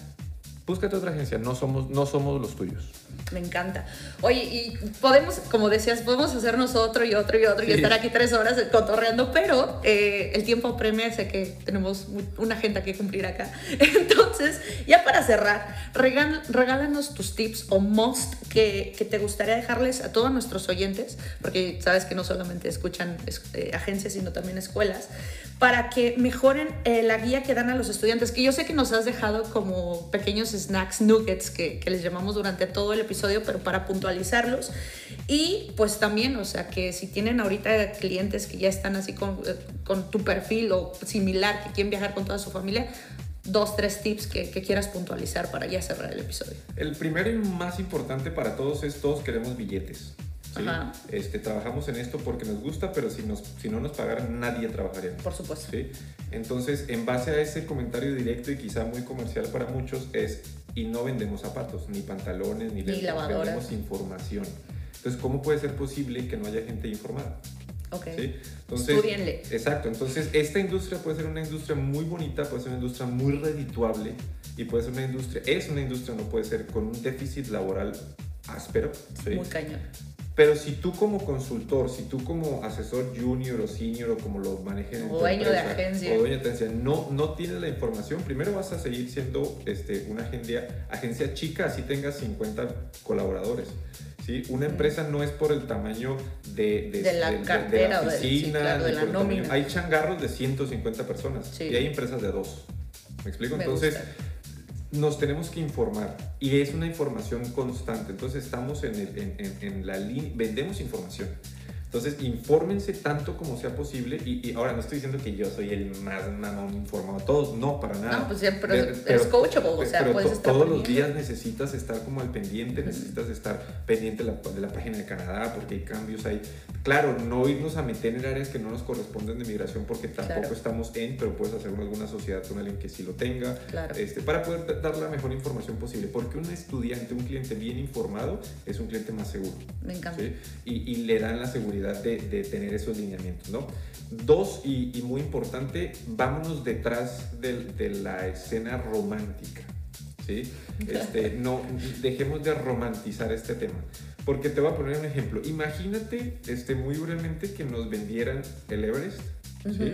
Búscate otra agencia, no somos, no somos los tuyos. Me encanta. Oye, y podemos, como decías, podemos hacernos otro y otro y otro y estar aquí tres horas cotorreando, pero eh, el tiempo premia, sé que tenemos una agenda que cumplir acá. <laughs> Entonces, ya para cerrar, regálanos tus tips o must que, que te gustaría dejarles a todos nuestros oyentes, porque sabes que no solamente escuchan es- eh, agencias, sino también escuelas, para que mejoren eh, la guía que dan a los estudiantes, que yo sé que nos has dejado como pequeños snacks, nuggets, que, que les llamamos durante todo el episodio, pero para puntualizarlos. Y pues también, o sea, que si tienen ahorita clientes que ya están así con, eh, con tu perfil o similar, que quieren viajar con toda su familia, dos, tres tips que, que quieras puntualizar para ya cerrar el episodio. El primero y más importante para todos es todos queremos billetes. ¿sí? Ajá. Este, trabajamos en esto porque nos gusta, pero si, nos, si no nos pagaran, nadie trabajaría. Por supuesto. ¿sí? Entonces, en base a ese comentario directo y quizá muy comercial para muchos, es, y no vendemos zapatos, ni pantalones, ni, lentes, lavadoras. vendemos información. Entonces, ¿cómo puede ser posible que no haya gente informada? Ok. ¿sí? Entonces, Estudienle. Exacto, entonces esta industria puede ser una industria muy bonita, puede ser una industria muy redituable y puede ser una industria, es una industria, no puede ser con un déficit laboral áspero, ¿sí? Muy cañón. Pero si tú como consultor, si tú como asesor junior o senior o como lo manejen en O tu dueño de empresa, agencia. o dueño de agencia, no, no tienes la información, primero vas a seguir siendo este, una agencia, agencia chica, así tengas 50 colaboradores. ¿sí? Una empresa no es por el tamaño de, De la cartera o de- sí, oficina, claro, de la nómina. Hay changarros de 150 personas Sí. y hay empresas de dos. ¿Me explico? Me Entonces, gusta. Nos tenemos que informar y es una información constante. Entonces estamos en, el- en- en- en la línea, vendemos información. Entonces, infórmense tanto como sea posible. Y, y ahora no estoy diciendo que yo soy el más mamón informado. Todos, no, para nada. No, pues ya, pero eres coachable, o sea, pero puedes to- estar todos los días necesitas estar como al pendiente, necesitas estar pendiente de la, de la página de Canadá porque hay cambios ahí. Claro, no irnos a meter en áreas que no nos corresponden de migración porque tampoco Claro. estamos en, pero puedes hacer alguna sociedad con alguien que sí lo tenga Claro. este, para poder da- dar la mejor información posible. Porque un estudiante, un cliente bien informado, es un cliente más seguro. Me encanta. ¿sí? Y, y le dan la seguridad de, de tener esos lineamientos. ¿no? Dos, y, y muy importante, vámonos detrás de, la escena romántica. ¿sí? Este, <laughs> no, dejemos de romantizar este tema. Porque te voy a poner un ejemplo. Imagínate este, muy brevemente que nos vendieran el Everest. ¿sí?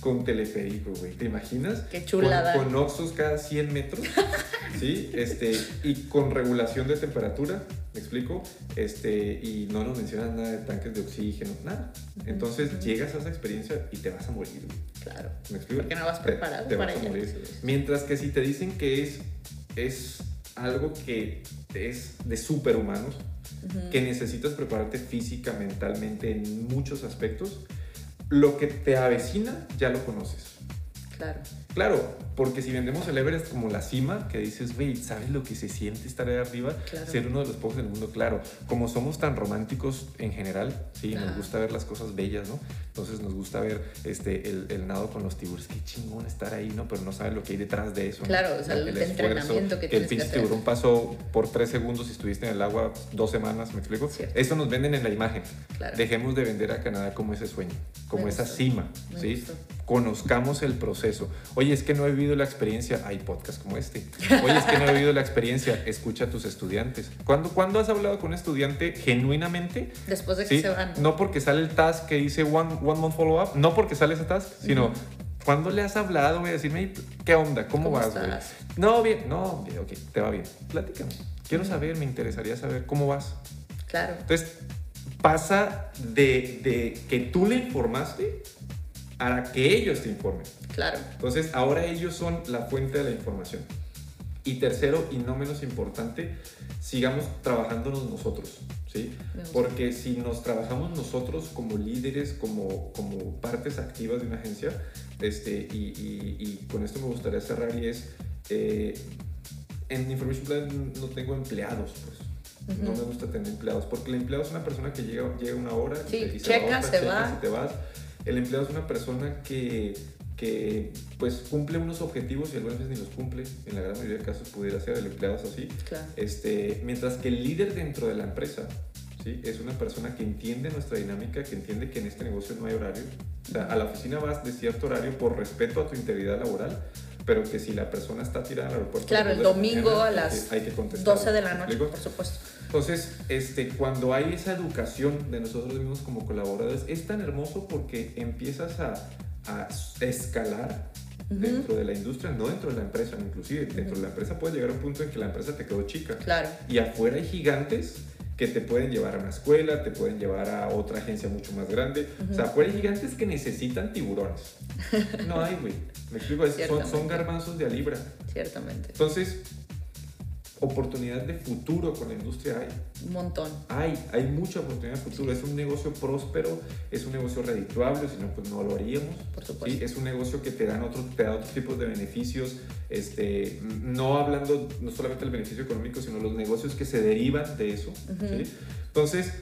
Con teleférico, güey. ¿Te imaginas? Qué chulada. Con, con Oxxos cada 100 metros. <laughs> ¿Sí? Este, y con regulación de temperatura. ¿Me explico? Este, y no nos mencionan nada de tanques de oxígeno, nada. Entonces llegas a esa experiencia y te vas a morir, güey. Claro. ¿Me explico? Porque no vas preparado te para vas a morir. Sí, sí. Mientras que si te dicen que es, es algo que es de superhumanos, Ujú. que necesitas prepararte física, mentalmente, en muchos aspectos, lo que te avecina ya lo conoces. Claro. Claro, porque si vendemos el Everest como la cima, que dices, güey, ¿sabes lo que se siente estar ahí arriba? Claro. Ser uno de los pocos del mundo, claro. Como somos tan románticos en general, sí, nos gusta ver las cosas bellas, ¿no? Entonces nos gusta ver este, el, el nado con los tiburones. Qué chingón estar ahí, ¿no? Pero no sabes lo que hay detrás de eso. ¿no? Claro, o sea, el entrenamiento que el tienes que pinche hacer. tiburón pasó por tres segundos y estuviste en el agua dos semanas, ¿me explico? Cierto. Eso nos venden en la imagen. Claro. Dejemos de vender a Canadá como ese sueño, como Me esa gustó. cima, Me ¿sí? gustó. Conozcamos el proceso. Oye, es que no he vivido la experiencia. Hay podcast como este. Oye, es que no he vivido la experiencia. Escucha a tus estudiantes. ¿Cuándo, ¿cuándo has hablado con un estudiante genuinamente? Después de que ¿Sí? se van. No porque sale el task que dice one, one month follow up, no porque sale ese task, sino Ujú. cuando le has hablado, voy a decirme, "Hey, ¿qué onda? ¿Cómo, ¿Cómo vas, güey? No, bien, no, bien, ok, te va bien. Platícame. Quiero saber, me interesaría saber cómo vas. Claro. Entonces, pasa de, de que tú le informaste a que ellos te informen. Claro. Entonces, ahora ellos son la fuente de la información. Y tercero, y no menos importante, sigamos trabajándonos nosotros, ¿sí? Porque si nos trabajamos nosotros como líderes, como, como partes activas de una agencia, este, y, y- y con esto me gustaría cerrar, y es, eh, en Information Plan no tengo empleados, pues. No me gusta tener empleados, porque el empleado es una persona que llega, llega una hora Sí, y se, checa, va otra, se va. te vas. El empleado es una persona que, que pues cumple unos objetivos y algunas veces ni los cumple. En la gran mayoría de casos pudiera ser, el empleado es así. Claro. Este, mientras que el líder dentro de la empresa ¿sí? es una persona que entiende nuestra dinámica, que entiende que en este negocio no hay horario. O sea, a la oficina vas de cierto horario por respeto a tu integridad laboral, pero que si la persona está tirada al aeropuerto... Claro, a el domingo mañana, a hay las que- hay que contestar. 12 de la ¿Me noche, por supuesto. Entonces, este, cuando hay esa educación de nosotros mismos como colaboradores, es tan hermoso porque empiezas a, a escalar dentro de la industria, no dentro de la empresa, inclusive dentro de la empresa puede llegar a un punto en que la empresa te quedó chica. Claro. Y afuera hay gigantes que te pueden llevar a una escuela, te pueden llevar a otra agencia mucho más grande. O sea, hay gigantes que necesitan tiburones. No hay, güey. Me explico, son, son garbanzos de a libra. Ciertamente. Entonces, oportunidad de futuro con la industria hay. Un montón. Hay, hay mucha oportunidad de futuro. Es un negocio próspero, es un negocio redituable, si no, pues no lo haríamos. Por supuesto. ¿sí? Es un negocio que te, dan otro, te da otros tipos de beneficios, este, no hablando no solamente del beneficio económico, sino los negocios que se derivan de eso. ¿sí? Entonces,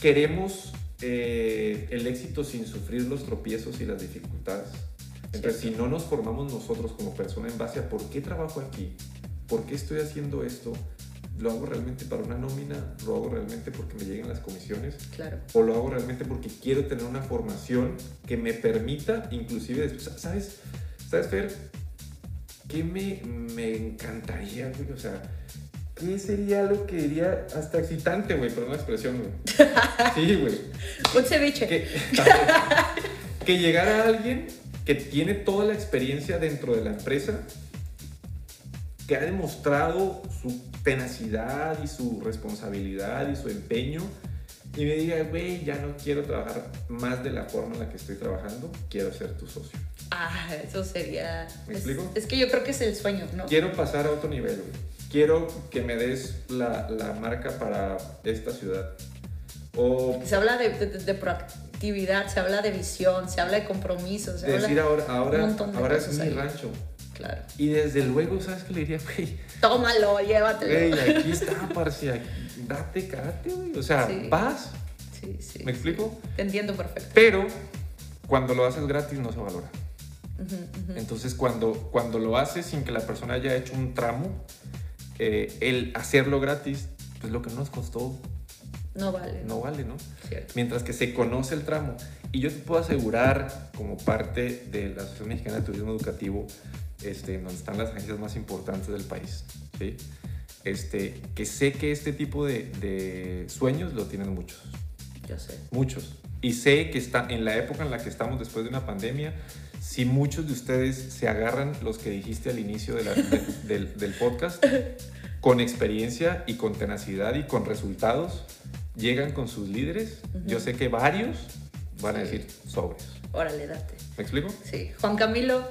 queremos eh, el éxito sin sufrir los tropiezos y las dificultades. Entonces, si no nos formamos nosotros como persona en base a por qué trabajo aquí, por qué estoy haciendo esto, lo hago realmente para una nómina, lo hago realmente porque me llegan las comisiones, Claro. o lo hago realmente porque quiero tener una formación que me permita, inclusive después, ¿sabes? ¿Sabes, Fer? ¿Qué me, me encantaría, güey? O sea, ¿qué sería lo que diría hasta excitante, güey? Perdón la expresión, güey. <laughs> Sí, güey. Un ceviche. Que, que llegara alguien que tiene toda la experiencia dentro de la empresa, que ha demostrado su tenacidad y su responsabilidad y su empeño, y me diga, güey, ya no quiero trabajar más de la forma en la que estoy trabajando, quiero ser tu socio. Ah, eso sería. ¿Me es- explico? Es, que yo creo que es el sueño, ¿no? Quiero pasar a otro nivel, güey. Quiero que me des la, la marca para esta ciudad. O Se habla de, de- de proactividad, se habla de visión, se habla de compromiso, se de habla decir ahora, un ahora, montón de ahora es cosas mi ahí. rancho. Claro. Y desde luego, ¿sabes qué le diría, güey? Tómalo, llévatelo. Güey, aquí está, parce, aquí, date, cállate, güey. O sea, Sí. vas, Sí, sí. ¿me explico? Te entiendo perfecto. Pero cuando lo haces gratis no se valora. Entonces, cuando, cuando lo haces sin que la persona haya hecho un tramo, eh, el hacerlo gratis, pues lo que no nos costó No vale. no vale, ¿no? Cierto. Mientras que se conoce el tramo. Y yo te puedo asegurar, como parte de la Asociación Mexicana de Turismo Educativo, este, donde están las agencias más importantes del país, ¿sí? este, que sé que este tipo de, de sueños lo tienen muchos, Yo sé. muchos. Y sé que está en la época en la que estamos después de una pandemia, si muchos de ustedes se agarran los que dijiste al inicio de la- de- <laughs> del, del podcast, con experiencia y con tenacidad y con resultados, llegan con sus líderes, yo sé que varios van a Sí. decir sobres. Órale, date. ¿Me explico? Sí. Juan Camilo,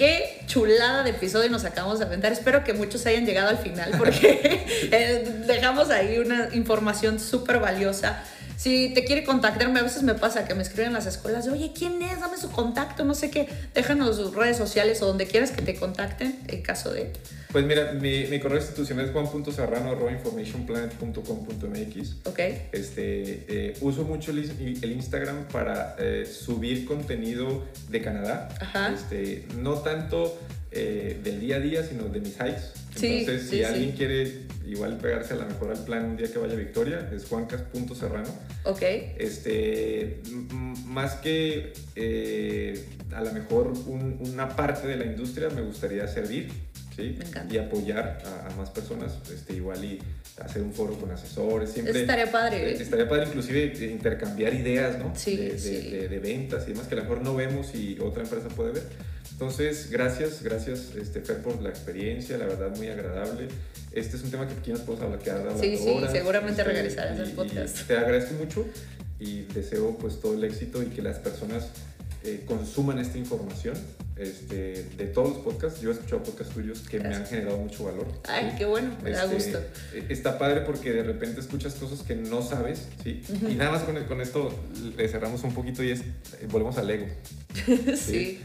qué chulada de episodio nos acabamos de aventar. Espero que muchos hayan llegado al final porque <laughs> eh, dejamos ahí una información súper valiosa. Si te quiere contactarme, a veces me pasa que me escriben en las escuelas, de, oye, ¿quién es? Dame su contacto, no sé qué. Déjanos sus redes sociales o donde quieras que te contacten en caso de... Pues mira, mi, mi correo institucional es juan.serrano.informationplanet.com.mx. ¿Ok? Este, eh, uso mucho el Instagram para eh, subir contenido de Canadá. Ajá. Este, no tanto eh, del día a día, sino de mis hikes. Entonces, sí, si sí. alguien quiere igual pegarse a la mejor al plan un día que vaya a Victoria, es juancas.serrano. ¿Ok? Este, más que eh, a lo mejor un- una parte de la industria, me gustaría servir. ¿sí? Me. Y apoyar a, a más personas, este, igual y hacer un foro con asesores, siempre. Estaría padre. Eh, Estaría padre inclusive eh, intercambiar ideas, ¿no? Sí, de, de- sí. de- de ventas y demás que a lo mejor no vemos y otra empresa puede ver. Entonces, gracias, gracias este, Fer por la experiencia, la verdad muy agradable. Este es un tema que aquí nos podemos hablar que Sí, sí, seguramente este, regresarás al podcast. te agradezco mucho y deseo pues todo el éxito y que las personas eh, consuman esta información este, de todos los podcasts. Yo he escuchado podcasts tuyos que me han generado mucho valor. Ay, qué bueno, me da este, gusto. Eh, está padre porque de repente escuchas cosas que no sabes, ¿sí? Y nada más con, con, esto le cerramos un poquito y es, volvemos al ego. <laughs> sí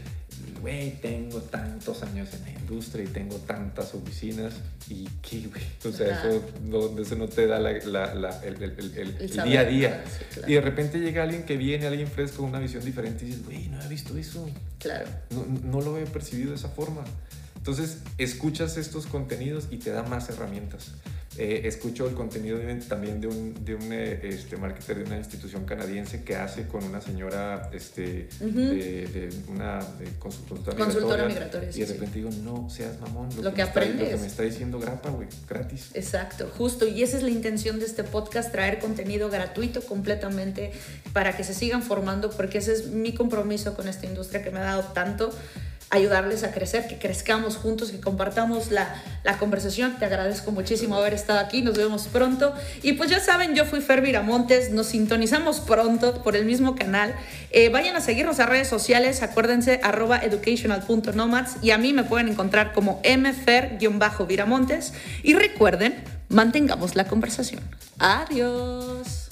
güey, tengo tantos años en la industria y tengo tantas oficinas y qué, güey. O sea, eso no, eso no te da la, la, el, el, el, día a día. Y de repente llega alguien que viene, alguien fresco, con una visión diferente y dices, güey, no he visto eso. Claro. No, no lo he percibido de esa forma. Entonces, escuchas estos contenidos y te da más herramientas. Eh, escucho el contenido también de un, de un eh, este, marketer de una institución canadiense que hace con una señora este, de, una consultora, migratoria. y de repente digo, no seas mamón. Lo, que, aprendes. lo que me está diciendo grapa, güey, gratis. Exacto, justo. Y esa es la intención de este podcast, traer contenido gratuito completamente para que se sigan formando, porque ese es mi compromiso con esta industria que me ha dado tanto ayudarles a crecer, que crezcamos juntos, que compartamos la, la, conversación. Te agradezco muchísimo haber estado aquí, nos vemos pronto. Y pues ya saben, yo fui Fer Viramontes, nos sintonizamos pronto por el mismo canal. Eh, vayan a seguirnos a redes sociales, acuérdense, arroba educational.nomads y a mí me pueden encontrar como mfer-viramontes. Y recuerden, mantengamos la conversación. Adiós.